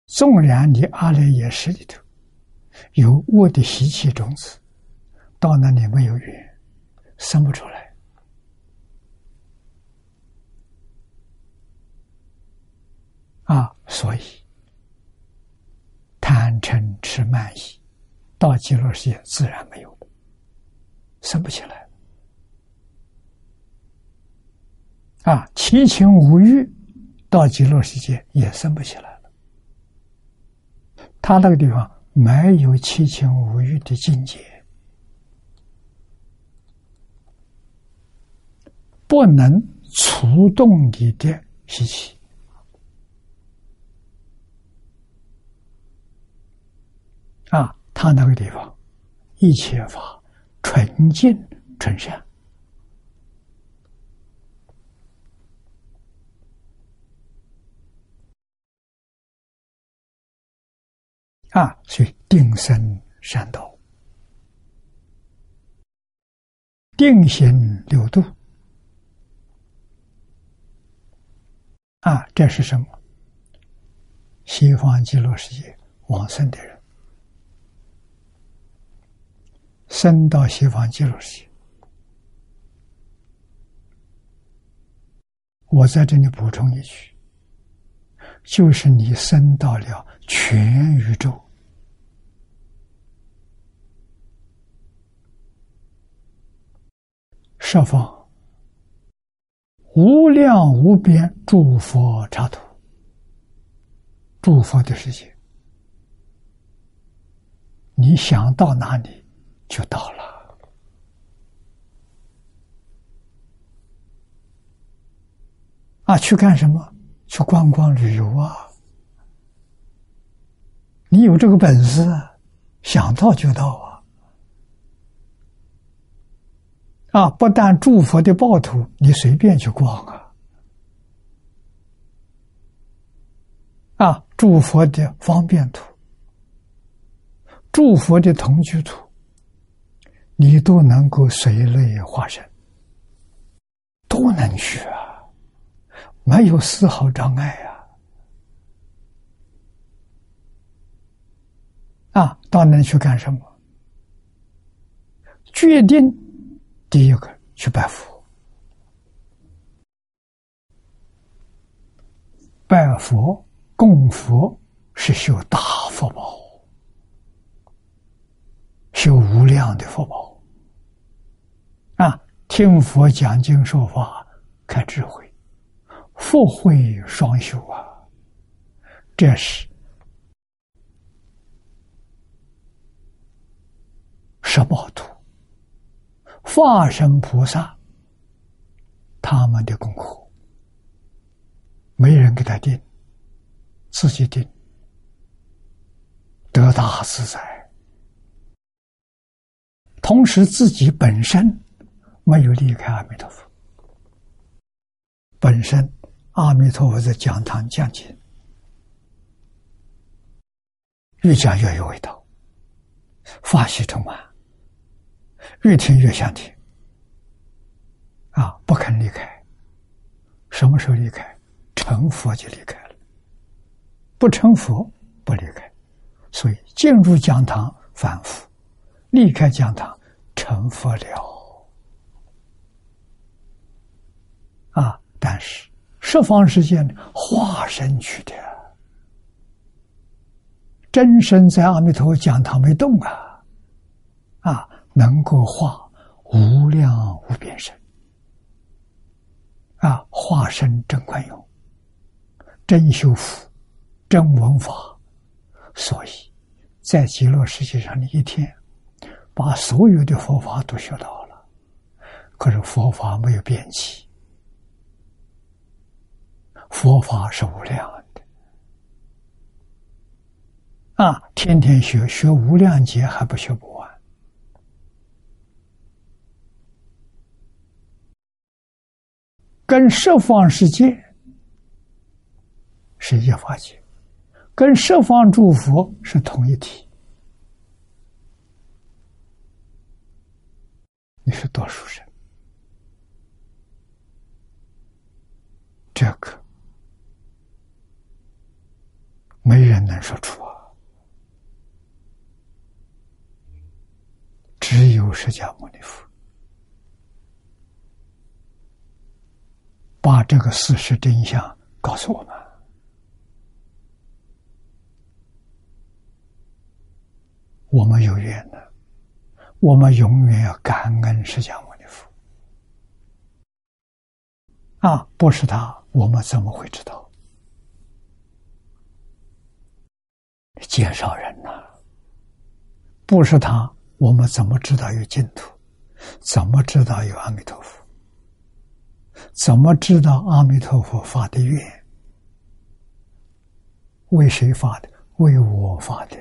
纵然你阿赖耶识里头有我的习气种子，到那里没有缘，生不出来。啊，所以贪嗔痴慢疑，到极乐世界自然没有了，生不起来。啊，七情五欲到极乐世界也生不起来了。他那个地方没有七情五欲的境界，不能触动你的习气啊！他那个地方一切法纯净纯善。啊，所以定生善道，定行六度。啊，这是什么？西方极乐世界往生的人，生到西方极乐世界。我在这里补充一句，就是你生到了全宇宙。设方无量无边诸佛刹土，诸佛的世界，你想到哪里就到了。啊，去干什么？去观光旅游啊！你有这个本事，想到就到啊！啊！不但诸佛的报土，你随便去逛啊！啊，诸佛的方便土，诸佛的同居土，你都能够随类化身，都能去啊，没有丝毫障碍呀！啊，到那去干什么？决定。第一个去拜佛，拜佛供佛是修大福报，修无量的福报啊！听佛讲经说法，开智慧，福慧双修啊！这是十宝图。化身菩萨，他们的功课，没人给他定，自己定，得大自在。同时，自己本身没有离开阿弥陀佛，本身阿弥陀佛在讲堂讲经，越讲越有味道，法喜充满。越听越想听，啊，不肯离开。什么时候离开？成佛就离开了。不成佛不离开，所以进入讲堂反复，离开讲堂成佛了。啊，但是十方世界化身去的，真身在阿弥陀讲堂没动啊，啊。能够化无量无边身，啊，化身真观用，真修福，真闻法，所以在极乐世界上的一天，把所有的佛法都学到了，可是佛法没有边际，佛法是无量的，啊，天天学学无量劫还不学不完。跟十方世界是一法界，跟十方诸佛是同一体。你是多数人，这个没人能说出啊，只有释迦牟尼佛。把这个事实真相告诉我们，我们有缘的，我们永远要感恩释迦牟尼佛。啊，不是他，我们怎么会知道？介绍人呐，不是他，我们怎么知道有净土？怎么知道有阿弥陀佛？怎么知道阿弥陀佛发的愿？为谁发的？为我发的。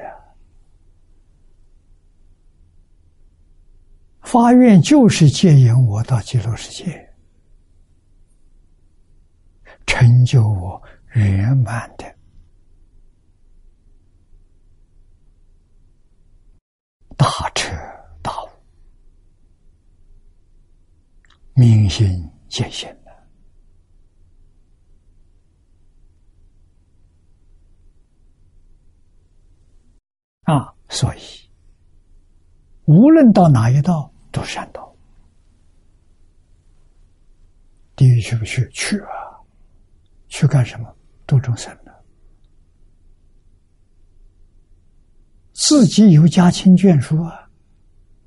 发愿就是接引我到极乐世界，成就我圆满的大彻大悟，明心。界限的啊，所以无论到哪一道都是善道。地狱去不去？去啊！去干什么？度众生的。自己有家亲眷属啊，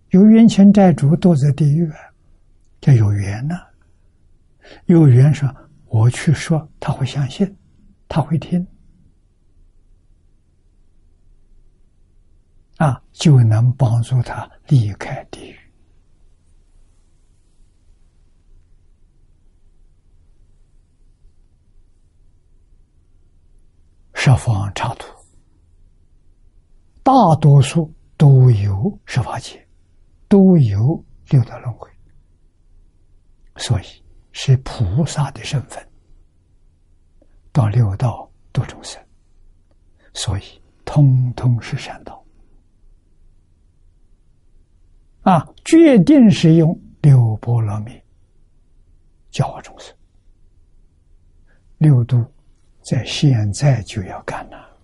有冤亲债主都在地狱啊，这有缘呢。有缘说，我去说，他会相信，他会听，啊，就能帮助他离开地狱。十方刹土，大多数都有十法界，都有六道轮回，所以。是菩萨的身份，到六道度众生，所以通通是善道。啊，决定是用六波罗蜜教化众生。六度在现在就要干了，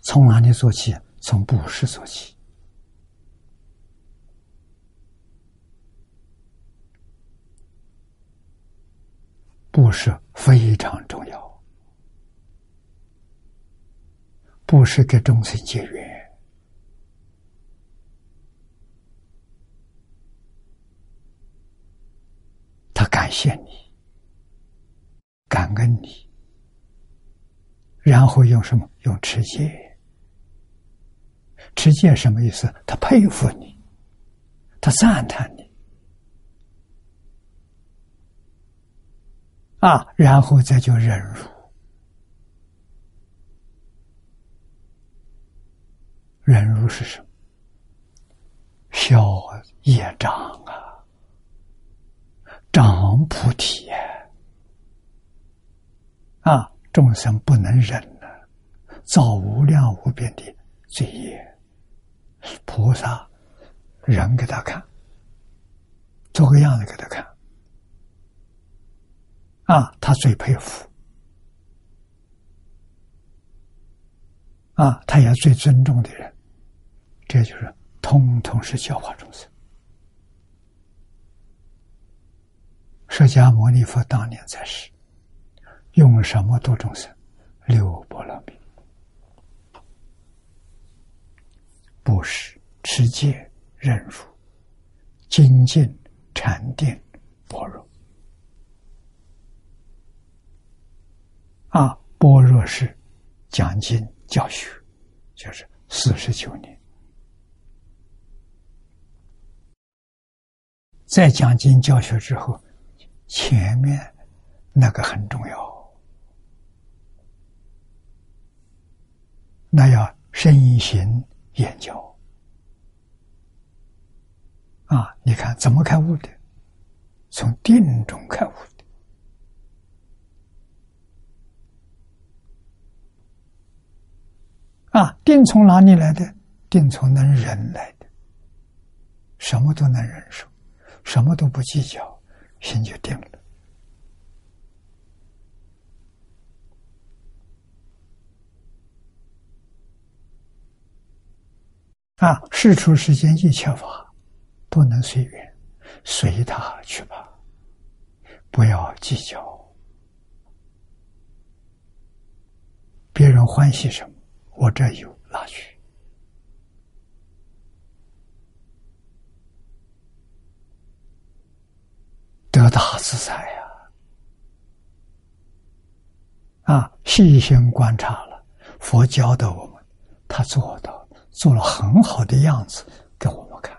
从哪里做起？从布施做起。布施非常重要，布施给众生结缘，他感谢你，感恩你，然后用什么？用持戒，持戒什么意思？他佩服你，他赞叹你，啊，然后再就忍辱。忍辱是什么？消业障啊，长菩提啊！众生不能忍了，造无量无边的罪业，菩萨忍给他看，做个样子给他看，啊，他最佩服，啊，他也最尊重的人，这就是。通通是教化众生。释迦牟尼佛当年在世，用什么度众生？六波罗蜜，布施、持戒、忍辱、精进、禅定、般若。啊，般若是讲经教学，就是四十九年。在讲经教学之后，前面那个很重要，那要身行研究啊！你看怎么开悟的？从定中开悟的啊！定从哪里来的？定从能忍来的，什么都能忍受。什么都不计较，心就定了。啊，事出世间一切法，不能随缘，随他去吧，不要计较。别人欢喜什么，我这有拿去。得大自在呀！啊，细心观察了，佛教的我们，他做到，做了很好的样子给我们看。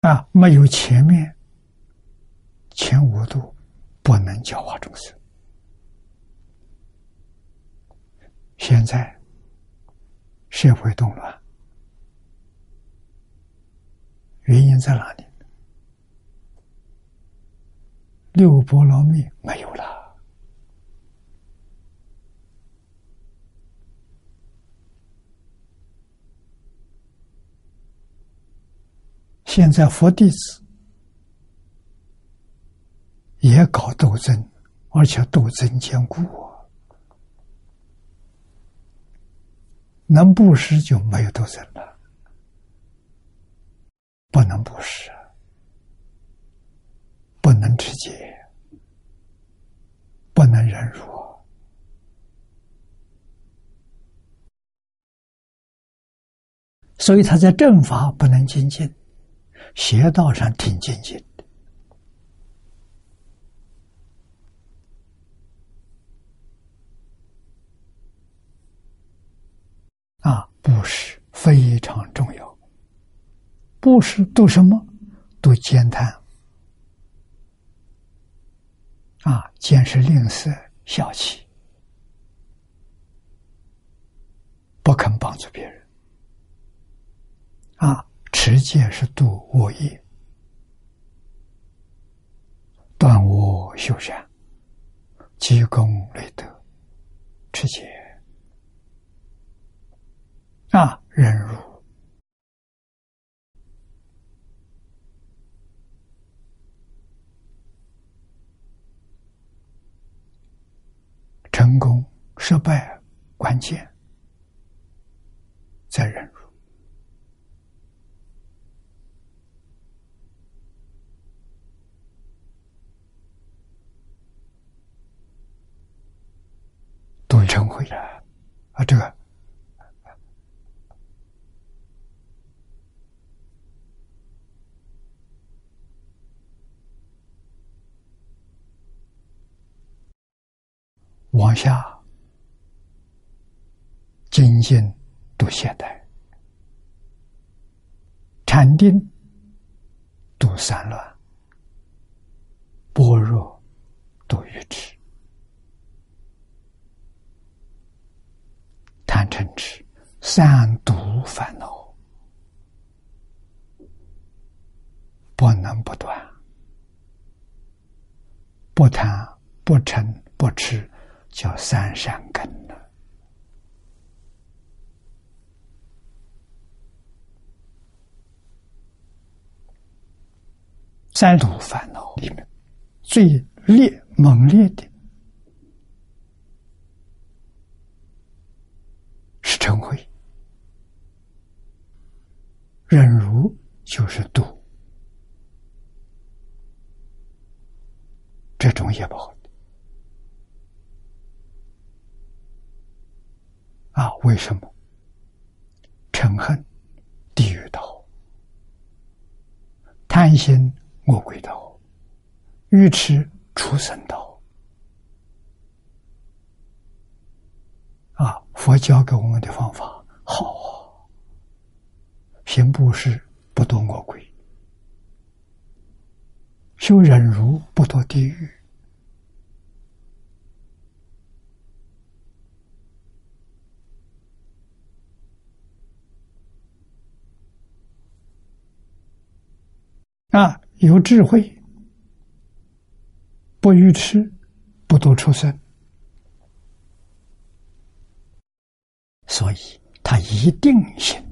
啊，没有前面前五度，不能教化众生。现在。社会动乱，原因在哪里？六波罗蜜没有了，现在佛弟子也搞斗争，而且斗争坚固。能布施就没有斗争了，不能布施，不能持戒，不能忍辱，所以他在正法不能精进，邪道上挺精进。啊，布施非常重要。布施度什么？度奸贪。啊，奸是吝啬、小气，不肯帮助别人。啊，持戒是度我业，断我修善，积功累德，持戒。啊，忍辱，成功失败关键在忍辱，都成会了啊，这个。往下精进读现代，禅定读散乱，般若读愚痴，贪嗔痴三毒烦恼，不能不断，不贪不嗔不痴。叫三善根了，三毒烦恼里面最烈猛烈的是嗔恚，忍辱就是毒，这种也不好。啊，为什么？嗔恨，地狱道；贪心，魔鬼道；愚痴，畜生道。啊，佛教给我们的方法好啊，行布施，不堕魔鬼；修忍辱，不堕地狱。啊，有智慧，不愚痴，不读出生，所以他一定行，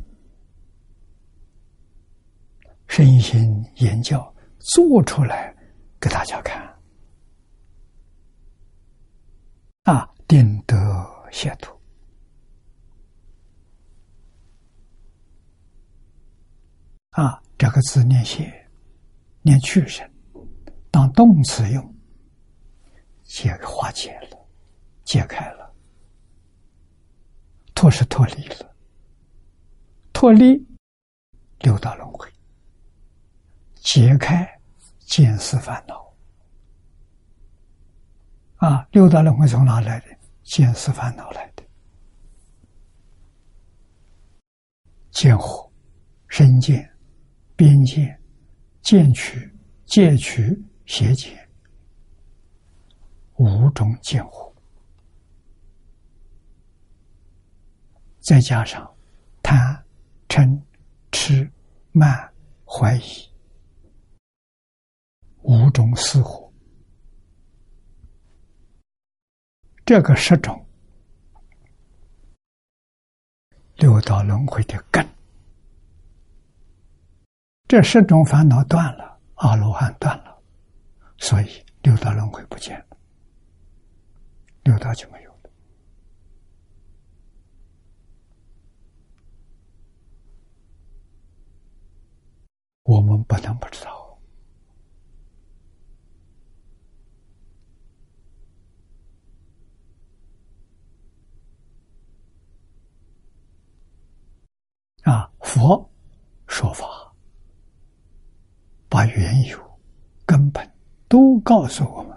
身心言教做出来给大家看。啊，定得解脱。啊，这个字念写。念去声，当动词用，解化解了，解开了，脱是脱离了，脱离六道轮回，解开见思烦恼。啊，六道轮回从哪来的？见思烦恼来的，见火、身见、边见。见取、戒取、邪见，五种见惑，再加上贪、嗔、痴、慢、怀疑，五种死火，这个十种六道轮回的根。这十种烦恼断了，阿罗汉断了，所以六道轮回不见了，六道就没有了。我们不能不知道啊！佛说法。把缘由、根本都告诉我们，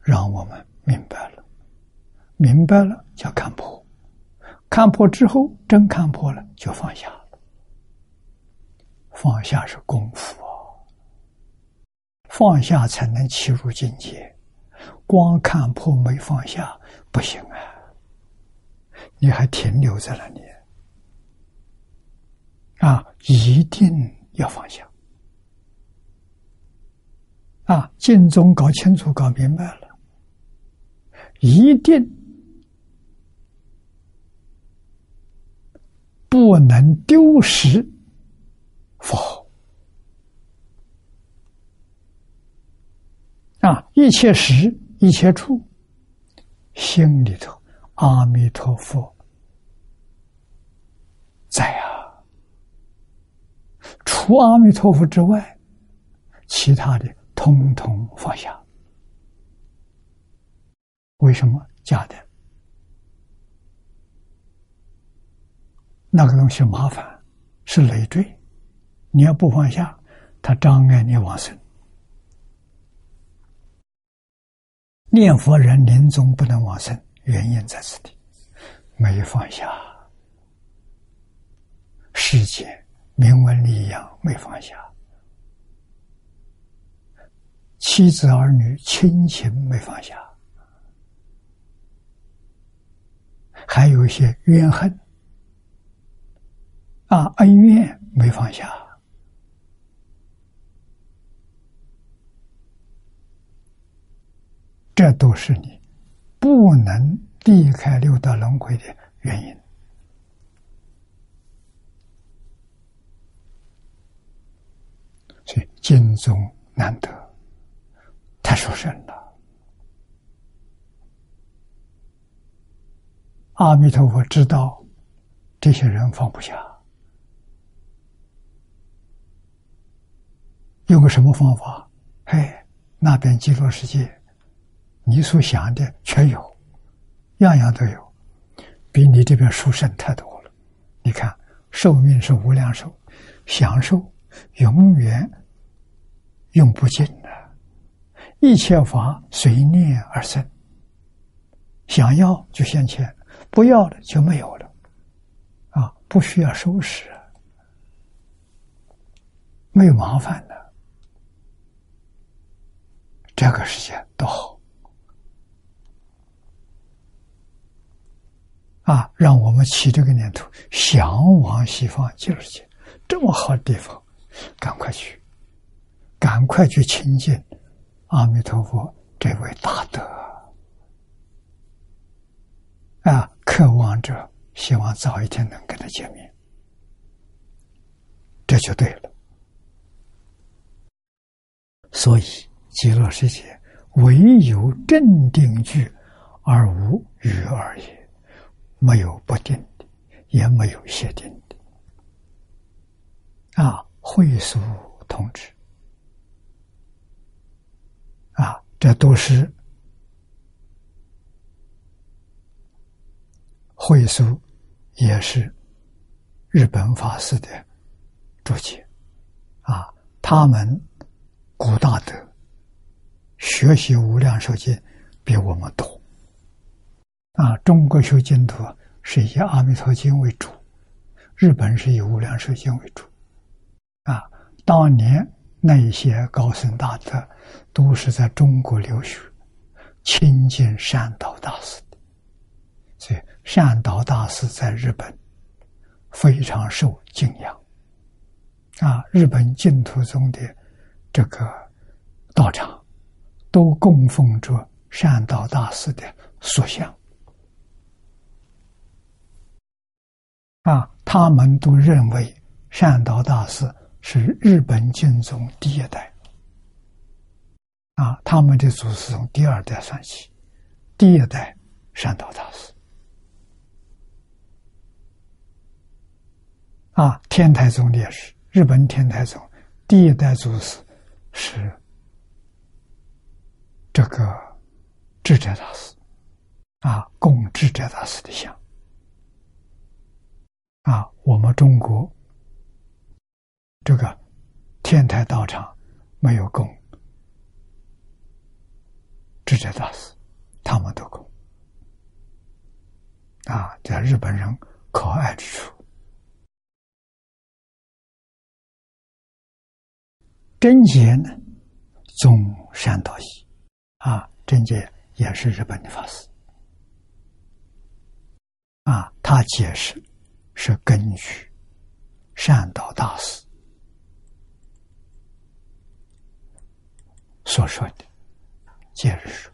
让我们明白了。明白了，叫看破；看破之后，真看破了，就放下了。放下是功夫啊，放下才能起入境界。光看破没放下不行啊，你还停留在那里啊！一定要放下。啊，净宗搞清楚、搞明白了，一定不能丢失佛啊！一切时、一切处，心里头阿弥陀佛在啊！除阿弥陀佛之外，其他的。通通放下，为什么假的？那个东西麻烦，是累赘。你要不放下，它障碍你往生。念佛人临终不能往生，原因在此地，没放下世界名闻利养，没放下妻子儿女亲情，没放下，还有一些怨恨。啊恩怨没放下。这都是你不能离开六道轮回的原因，所以经中难得，太殊胜了。阿弥陀佛知道这些人放不下，用个什么方法？嘿，那边极乐世界。你所想的全有，样样都有，比你这边殊胜太多了。你看，寿命是无量寿，享受永远用不尽的，一切法随念而生。想要就现前，不要了就没有了，啊，不需要收拾，没有麻烦的，这个世界多好。啊，让我们起这个念头，向往西方极乐世界，这么好的地方，赶快去，赶快去亲近阿弥陀佛这位大德啊！渴望着，希望早一天能跟他见面，这就对了。所以，极乐世界唯有镇定句，而无余而已。没有不定的，也没有限定的，啊，会俗同志，啊，这都是会俗，也是日本法师的注解，啊，他们古大德学习无量寿经比我们多。啊，中国修净土是以阿弥陀经为主，日本是以无量寿经为主。啊，当年那一些高僧大德都是在中国留学，亲近善导大师的，所以善导大师在日本非常受敬仰。啊，日本净土中的这个道场都供奉着善导大师的塑像。啊，他们都认为善导大师是日本经中第一代。啊，他们的祖师从第二代算起，第一代山岛大师。啊，天台宗烈士日本天台宗第一代祖师是这个智者大师，啊，供智者大师的像。啊，我们中国这个天台道场没有供智者大师，他们都供。啊，在日本人可爱之处，贞洁呢，宗善道义，啊，贞洁也是日本的法师，啊，他解释。是根据善导的师所说的戒日说，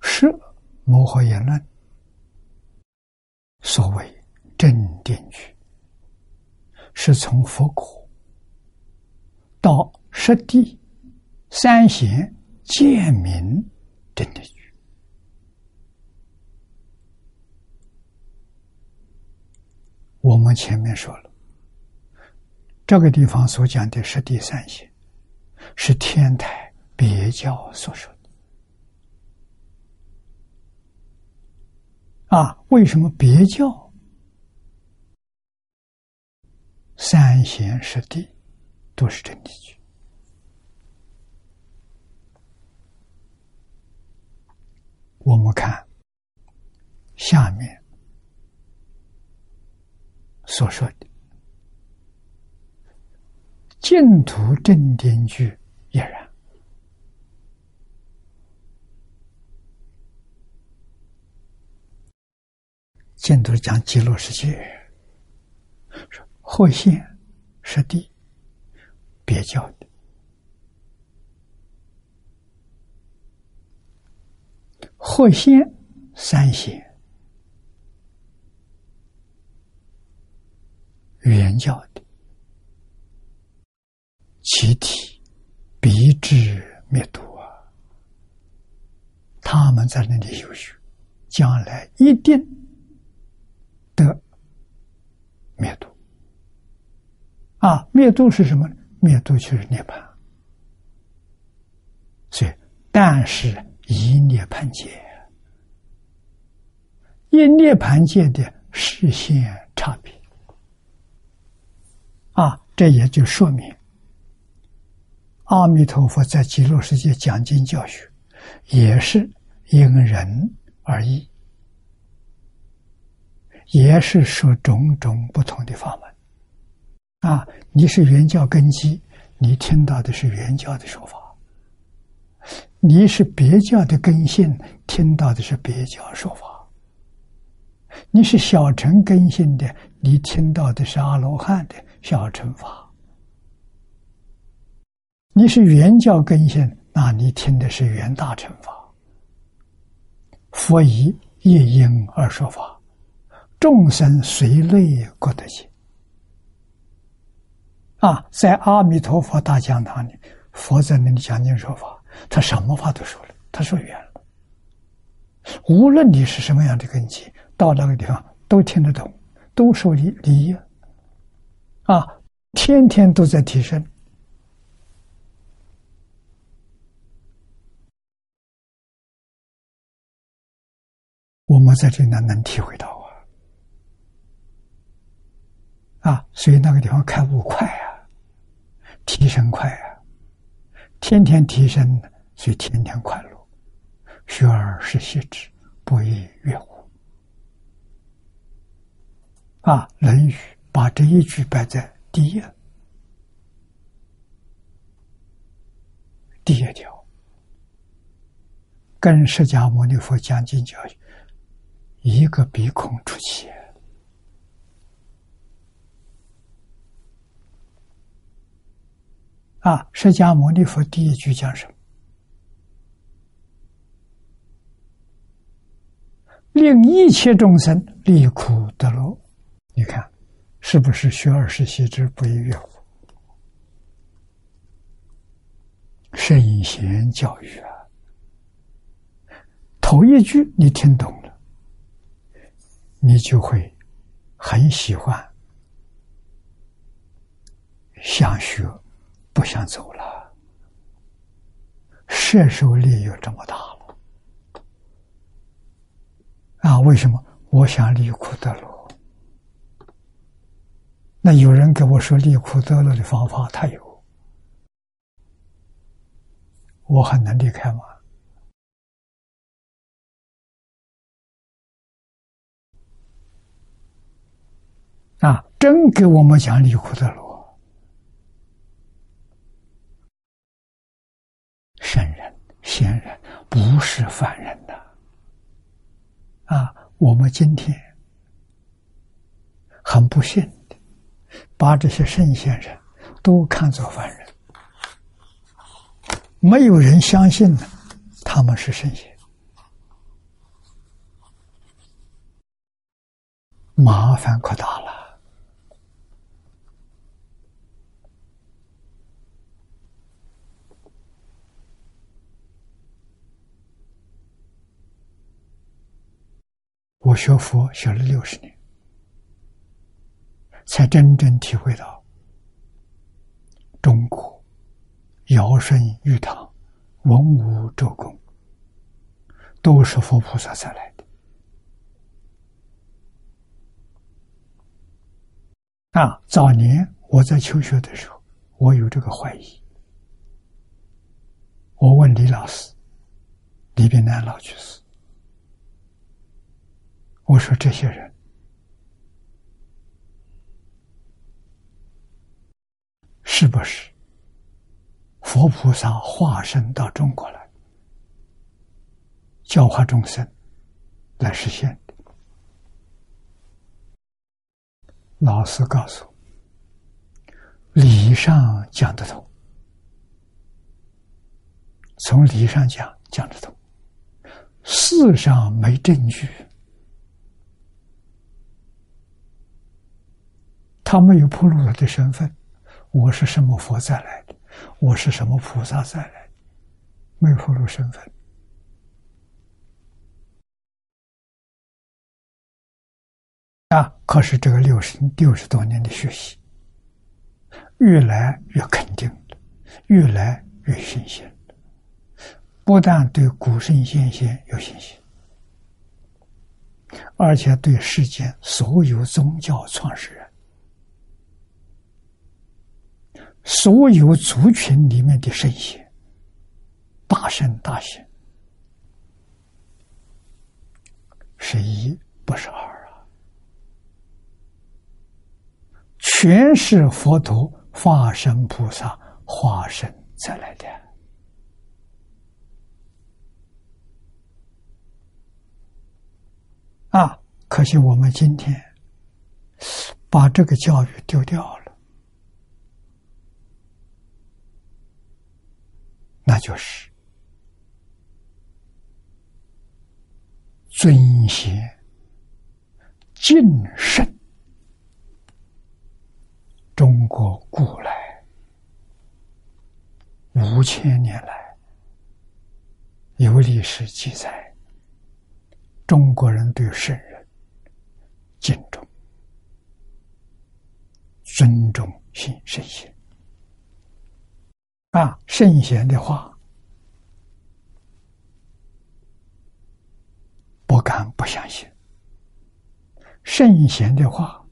是摩诃言论所谓正定句，是从佛国到实地三贤见明正定句。我们前面说了，这个地方所讲的是第三贤，是天台别教所说的。啊，为什么别教三贤十地都是真谛句？我们看下面所说的净土正典句也然。净土讲极乐世界，说或现实地，别教的。或现三显，原教的其体必至灭度啊！他们在那里修学，将来一定。的灭度啊，灭度是什么呢？灭度就是涅槃。所以，但是一涅盘界，一涅盘界的视线差别啊，这也就说明阿弥陀佛在极乐世界讲经教学，也是因人而异。也是说种种不同的法门，啊，你是原教根基，你听到的是原教的说法；你是别教的根性，听到的是别教说法；你是小乘根性的，你听到的是阿罗汉的小乘法；你是原教根性，那你听的是原大乘法。佛以一因而说法。众生随类各得解啊，在阿弥陀佛大讲堂里，佛在那里讲经说法，他什么话都说了，他说圆了。无论你是什么样的根基，到那个地方都听得懂，都受理利益啊，天天都在提升。我们在这里能体会到。啊，所以那个地方开悟快啊，提升快啊，天天提升，所以天天快乐。学而时习之，不亦乐乎？啊，《论语》把这一句摆在第一，第一条，跟释迦牟尼佛讲经教育，一个鼻孔出气。啊！释迦牟尼佛第一句讲什么？令一切众生离苦得乐。你看，是不是学而时习之，不亦乐乎？圣贤教育啊！头一句你听懂，你就会很喜欢，想学。不想走了，摄受力又这么大了啊？为什么？我想离苦得乐。那有人给我说离苦得乐的方法，他有，我还能离开吗？啊，真给我们讲离苦得乐。圣人、仙人不是凡人的啊！我们今天很不幸的，把这些圣贤人都看作凡人，没有人相信呢，他们是圣贤，麻烦可大了。我学佛学了六十年，才真正体会到中国尧舜禹汤、文武周公都是佛菩萨才来的。啊，早年我在求学的时候，我有这个怀疑。我问李老师，李炳南老居士。我说这些人是不是佛菩萨化身到中国来教化众生来实现的？老师告诉，理上讲得通，从理上讲讲得通，事上没证据。他没有暴露他的身份，我是什么佛再来的？我是什么菩萨再来的？没有暴露身份啊！可是这个六十六十多年的学习，越来越肯定，越来越新鲜不但对古圣先贤有信心，而且对世间所有宗教创始人。所有族群里面的圣贤，大圣大贤，是一不是二啊，全是佛陀化身菩萨化身再来的啊！可惜我们今天把这个教育丢掉了。那就是尊贤敬圣。中国古来五千年来有历史记载，中国人对圣人敬重、尊重、信圣贤。啊，圣贤的话不敢不相信；圣贤的话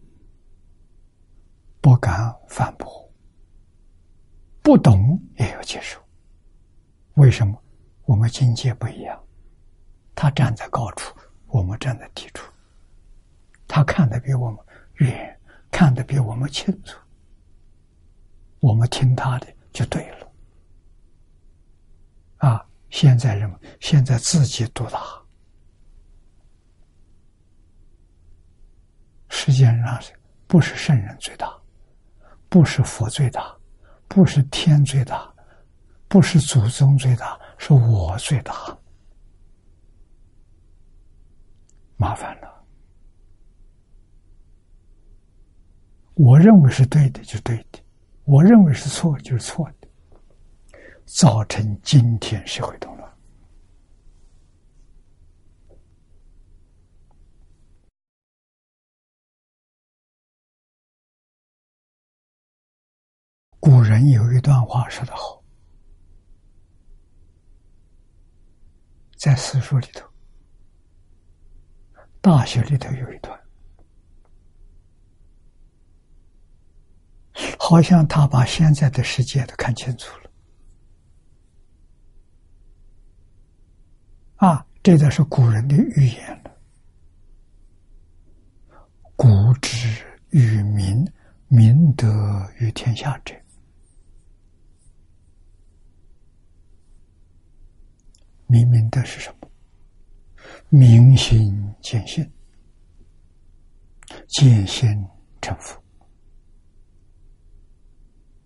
不敢反驳。不懂也要接受。为什么？我们境界不一样，他站在高处，我们站在低处。他看得比我们远，看得比我们清楚。我们听他的就对了。啊！现在人们现在自己独大，世界上不是圣人最大，不是佛最大，不是天最大，不是祖宗最大，是我最大，麻烦了。我认为是对的，就对的；我认为是错，就是错的。造成今天社会动乱。古人有一段话说得好，在史书里头，《大学》里头有一段，好像他把现在的世界都看清楚了。啊，这都是古人的预言了。古之与民，民德于天下者。明明德是什么？明心见性，见性成佛。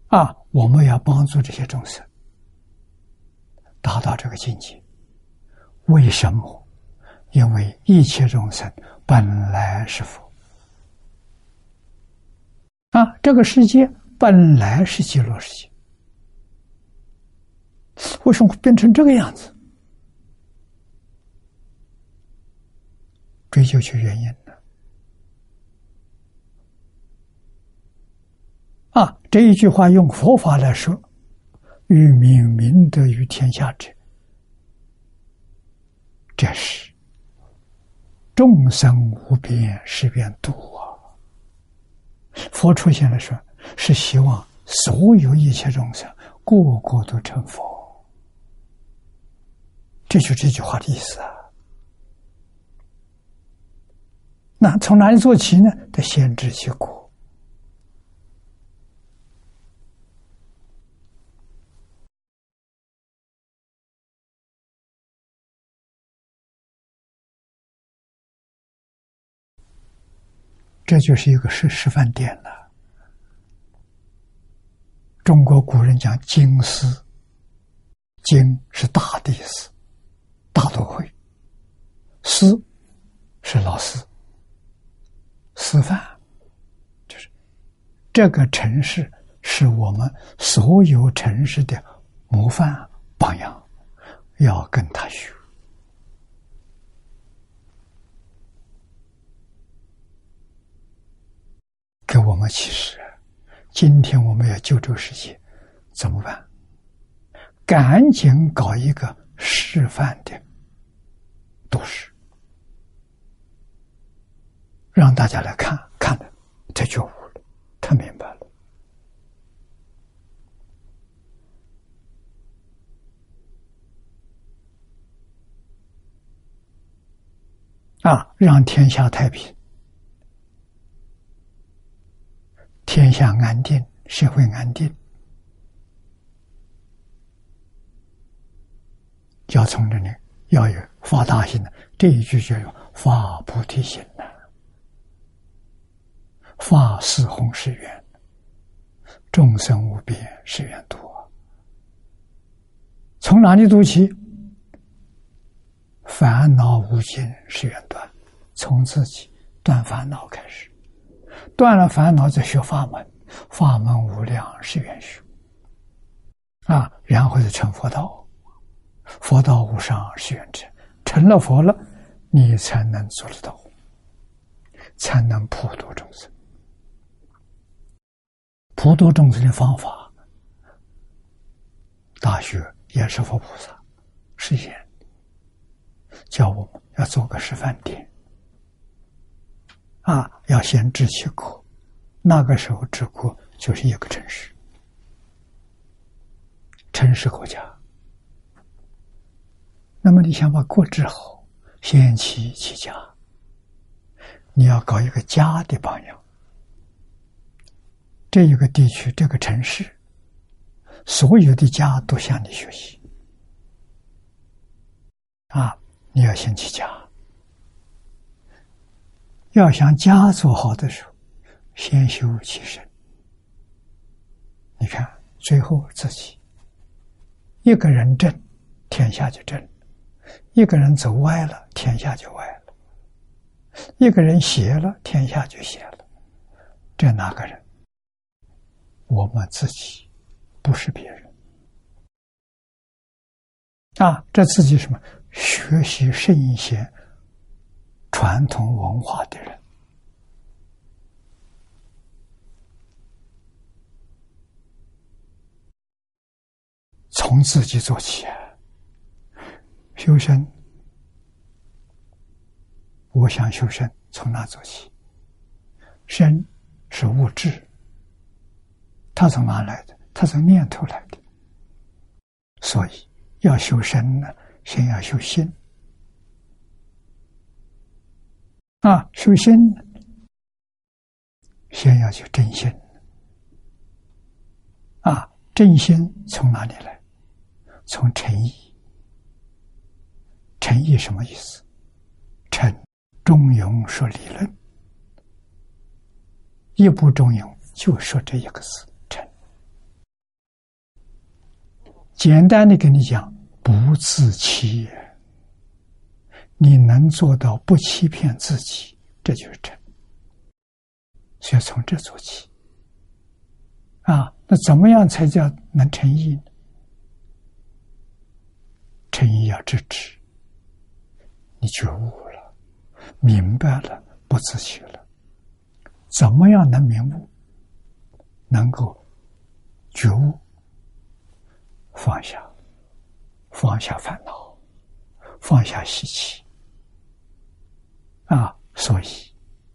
啊，我们要帮助这些众生达到这个境界。为什么？因为一切众生本来是佛啊！这个世界本来是极乐世界，为什么会变成这个样子？追究去原因呢？啊！这一句话用佛法来说：“欲明明德于天下者。”这是众生无边誓愿度啊！佛出现的时候，是希望所有一切众生个个都成佛。这就这句话的意思啊！那从哪里做起呢？得先知其果。这就是一个示示范点了。中国古人讲“京师”，“京”是大的意思，大都会；“师”是老师，师范就是这个城市是我们所有城市的模范榜样，要跟他学。给我们启示：今天我们要救这个世界，怎么办？赶紧搞一个示范的都市，让大家来看看的，他觉悟了，他明白了啊！让天下太平。天下安定，社会安定，要从这里要有发大心的这一句就有发菩提心呐，发四弘誓愿，众生无边誓愿度。从哪里读起？烦恼无尽誓愿断，从自己断烦恼开始。断了烦恼，再学法门，法门无量是愿修啊，然后就成佛道，佛道无上是愿成，成了佛了，你才能做得到，才能普度众生。普度众生的方法，大学也是佛菩萨是言，叫我们要做个示范点。啊，要先治其国，那个时候治国就是一个城市，城市国家。那么你想把国治好，先齐其家，你要搞一个家的榜样。这一个地区，这个城市，所有的家都向你学习。啊，你要先起家。要想家做好的时候，先修其身。你看，最后自己一个人正，天下就正；一个人走歪了，天下就歪了；一个人邪了，天下就邪了。这哪个人？我们自己，不是别人。啊，这自己什么？学习圣贤。传统文化的人，从自己做起啊。修身，我想修身，从哪做起？身是物质，它从哪来的？它从念头来的。所以要修身呢，先要修心。啊，修心，先要去正心。啊，正心从哪里来？从诚意。诚意什么意思？诚，中庸说理论，一不中庸就说这一个字，诚。简单的跟你讲，不自欺也。你能做到不欺骗自己，这就是真。所以从这做起。啊，那怎么样才叫能诚意呢？诚意要支持，你觉悟了，明白了，不自欺了。怎么样能明悟？能够觉悟，放下，放下烦恼，放下习气。啊，所以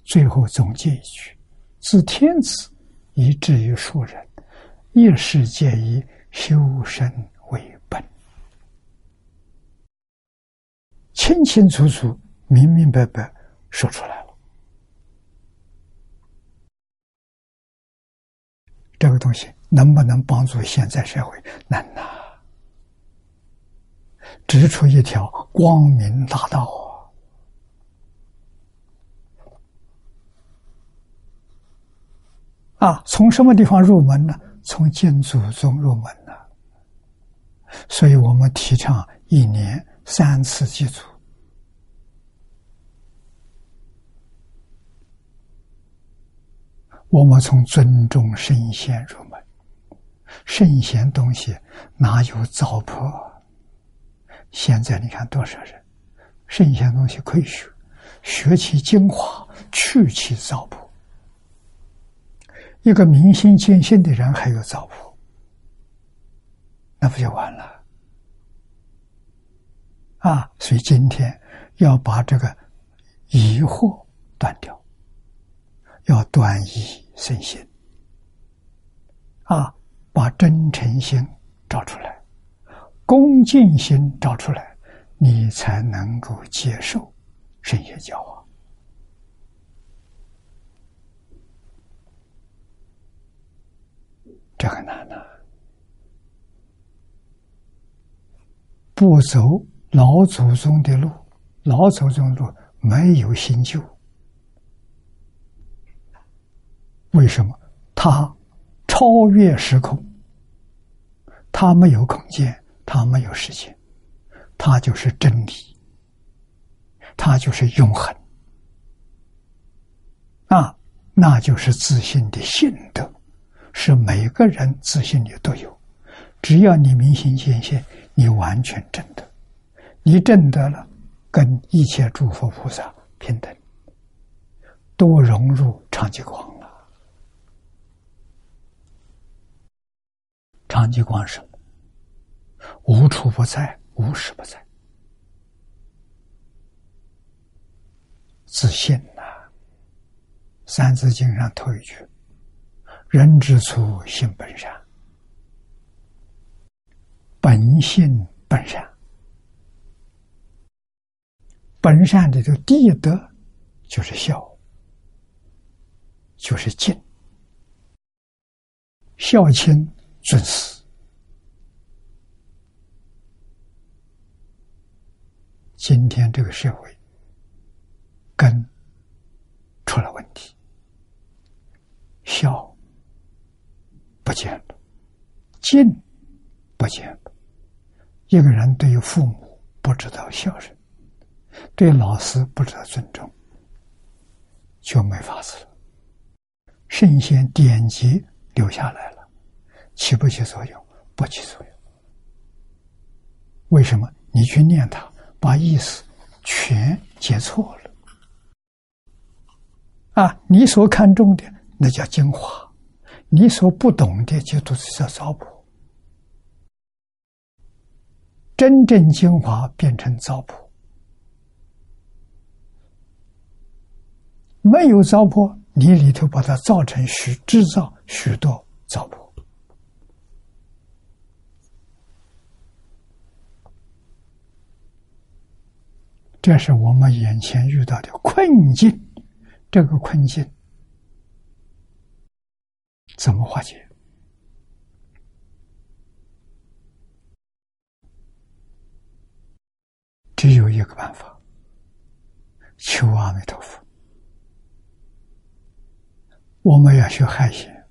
最后总结一句：自天子以至于庶人，一是皆以修身为本。清清楚楚、明明白白说出来了。这个东西能不能帮助现在社会？能啊！指出一条光明大道。啊！从什么地方入门呢？从敬祖宗入门呢。所以我们提倡一年三次祭祖。我们从尊重圣贤入门，圣贤东西哪有糟粕？现在你看多少人，圣贤东西可以学，学其精华，去其糟粕。一个明心见性的人还有造物，那不就完了？啊！所以今天要把这个疑惑断掉。要断疑生心，啊，把真诚心找出来，恭敬心找出来，你才能够接受圣贤教化。这很难呐，不走老祖宗的路，老祖宗的路没有新旧。为什么他超越时空？他没有空间，他没有时间，他就是真理，他就是永恒啊！那就是自信的性德，是每个人自信里都有。只要你明心见性，你完全正得，你正得了，跟一切诸佛菩萨平等，都融入长吉光了。长吉光什么？无处不在，无时不在。自信呐，《三字经》上头一句：“人之初，性本善。”本性本善，本善的这个第一德就是孝，就是敬，孝亲。尊师，今天这个社会根出了问题，孝不见了，敬不见了。一个人对于父母不知道孝顺，对老师不知道尊重，就没法子了。圣贤典籍留下来了。起不起作用？不起作用。为什么？你去念它，把意思全解错了。啊，你所看重的那叫精华，你所不懂的就都是叫糟粕。真正精华变成糟粕，没有糟粕，你里头把它造成许制造许多糟粕。这是我们眼前遇到的困境，这个困境怎么化解？只有一个办法：求阿弥陀佛。我们要学海贤，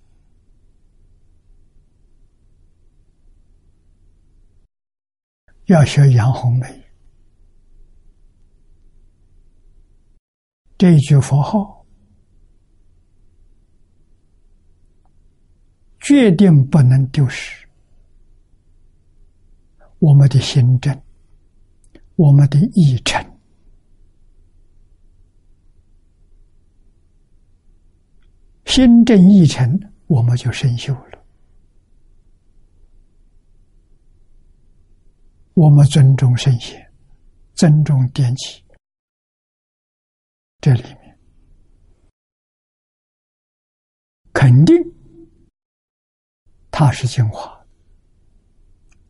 要学杨红梅。这一句佛号，决定不能丢失。我们的心正，我们的意诚，心正意诚，我们就生锈了。我们尊重圣贤，尊重典籍。这里面肯定它是精华，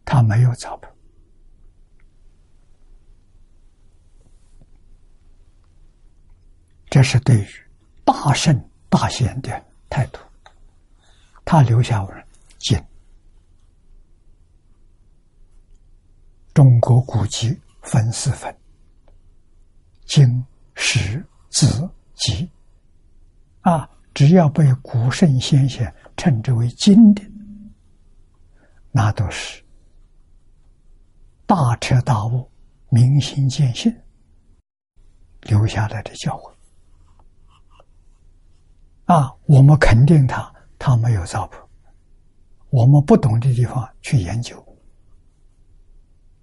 它没有糟粕，这是对于大圣大贤的态度，他留下文经，中国古籍分四分：经、史、子、集。啊，只要被古圣先贤称之为经的，那都是大彻大悟、明心见性留下来的教诲。啊，我们肯定他，他没有糟粕。我们不懂的地方去研究、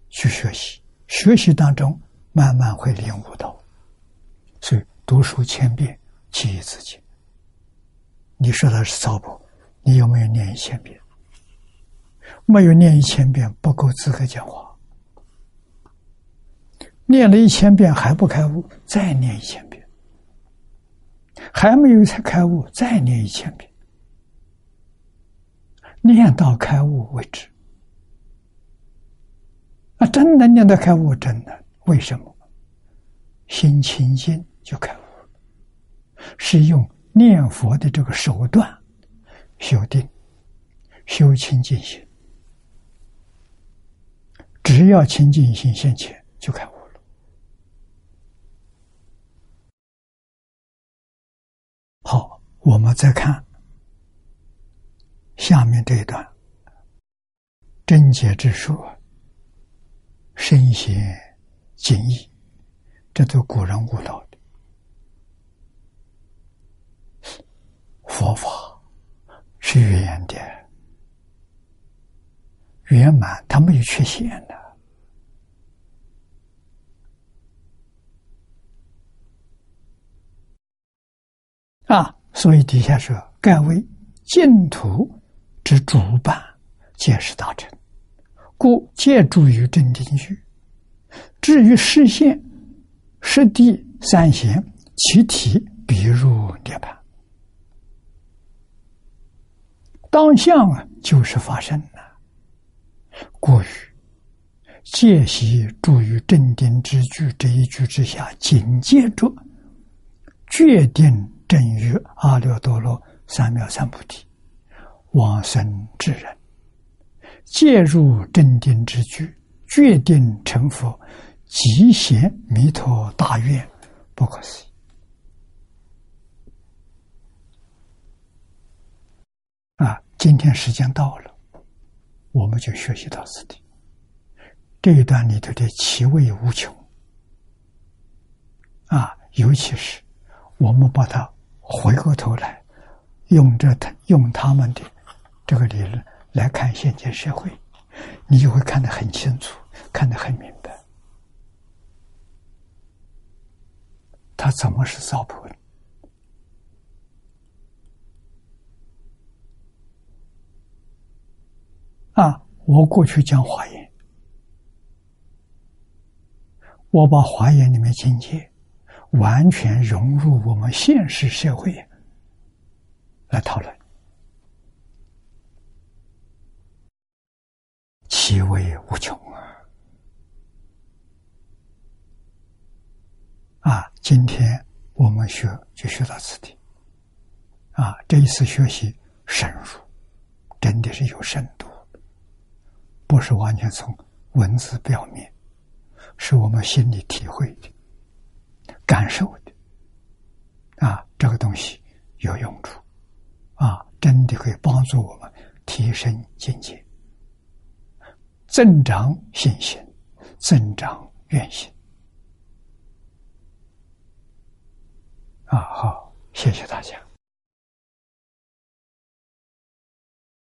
去学习，学习当中慢慢会领悟到。所以读书千遍，其义自见。你说他是糟粕，你有没有念一千遍？没有念一千遍，不够资格讲话。念了一千遍还不开悟，再念一千遍。还没有才开悟，再念一千遍，念到开悟为止。啊，真的念到开悟，真的为什么？心清净就开悟，是用念佛的这个手段修定、修清净心。只要清净心现前，就开悟。好，我们再看下面这一段：贞洁之说，深显精义，这都古人悟道的。佛法是圆的、圆满，它没有缺陷的啊，所以底下说：“盖为净土之主办，皆是大乘，故借助于正定居。至于实现实地三贤，其体必入涅盘。当相啊，就是发生了。故于借习住于正定之居这一句之下，紧接着决定。”正于阿耨多罗三藐三菩提，往生之人，介入正定之居，决定成佛，极显弥陀大愿，不可思议。啊，今天时间到了，我们就学习到此地。这一段里头的奇味无穷，啊，尤其是我们把它。回过头来，用这他用他们的这个理论来看现今社会，你就会看得很清楚，看得很明白，他怎么是糟粕的啊！我过去讲华严，我把华严里面境界。完全融入我们现实社会来讨论，其味无穷啊！啊，今天我们学就学到此地，啊，这一次学习深入，真的是有深度，不是完全从文字表面，是我们心里体会的。感受的啊，这个东西有用处啊，真的可以帮助我们提升境界、增长信心、增长愿心啊。好，谢谢大家。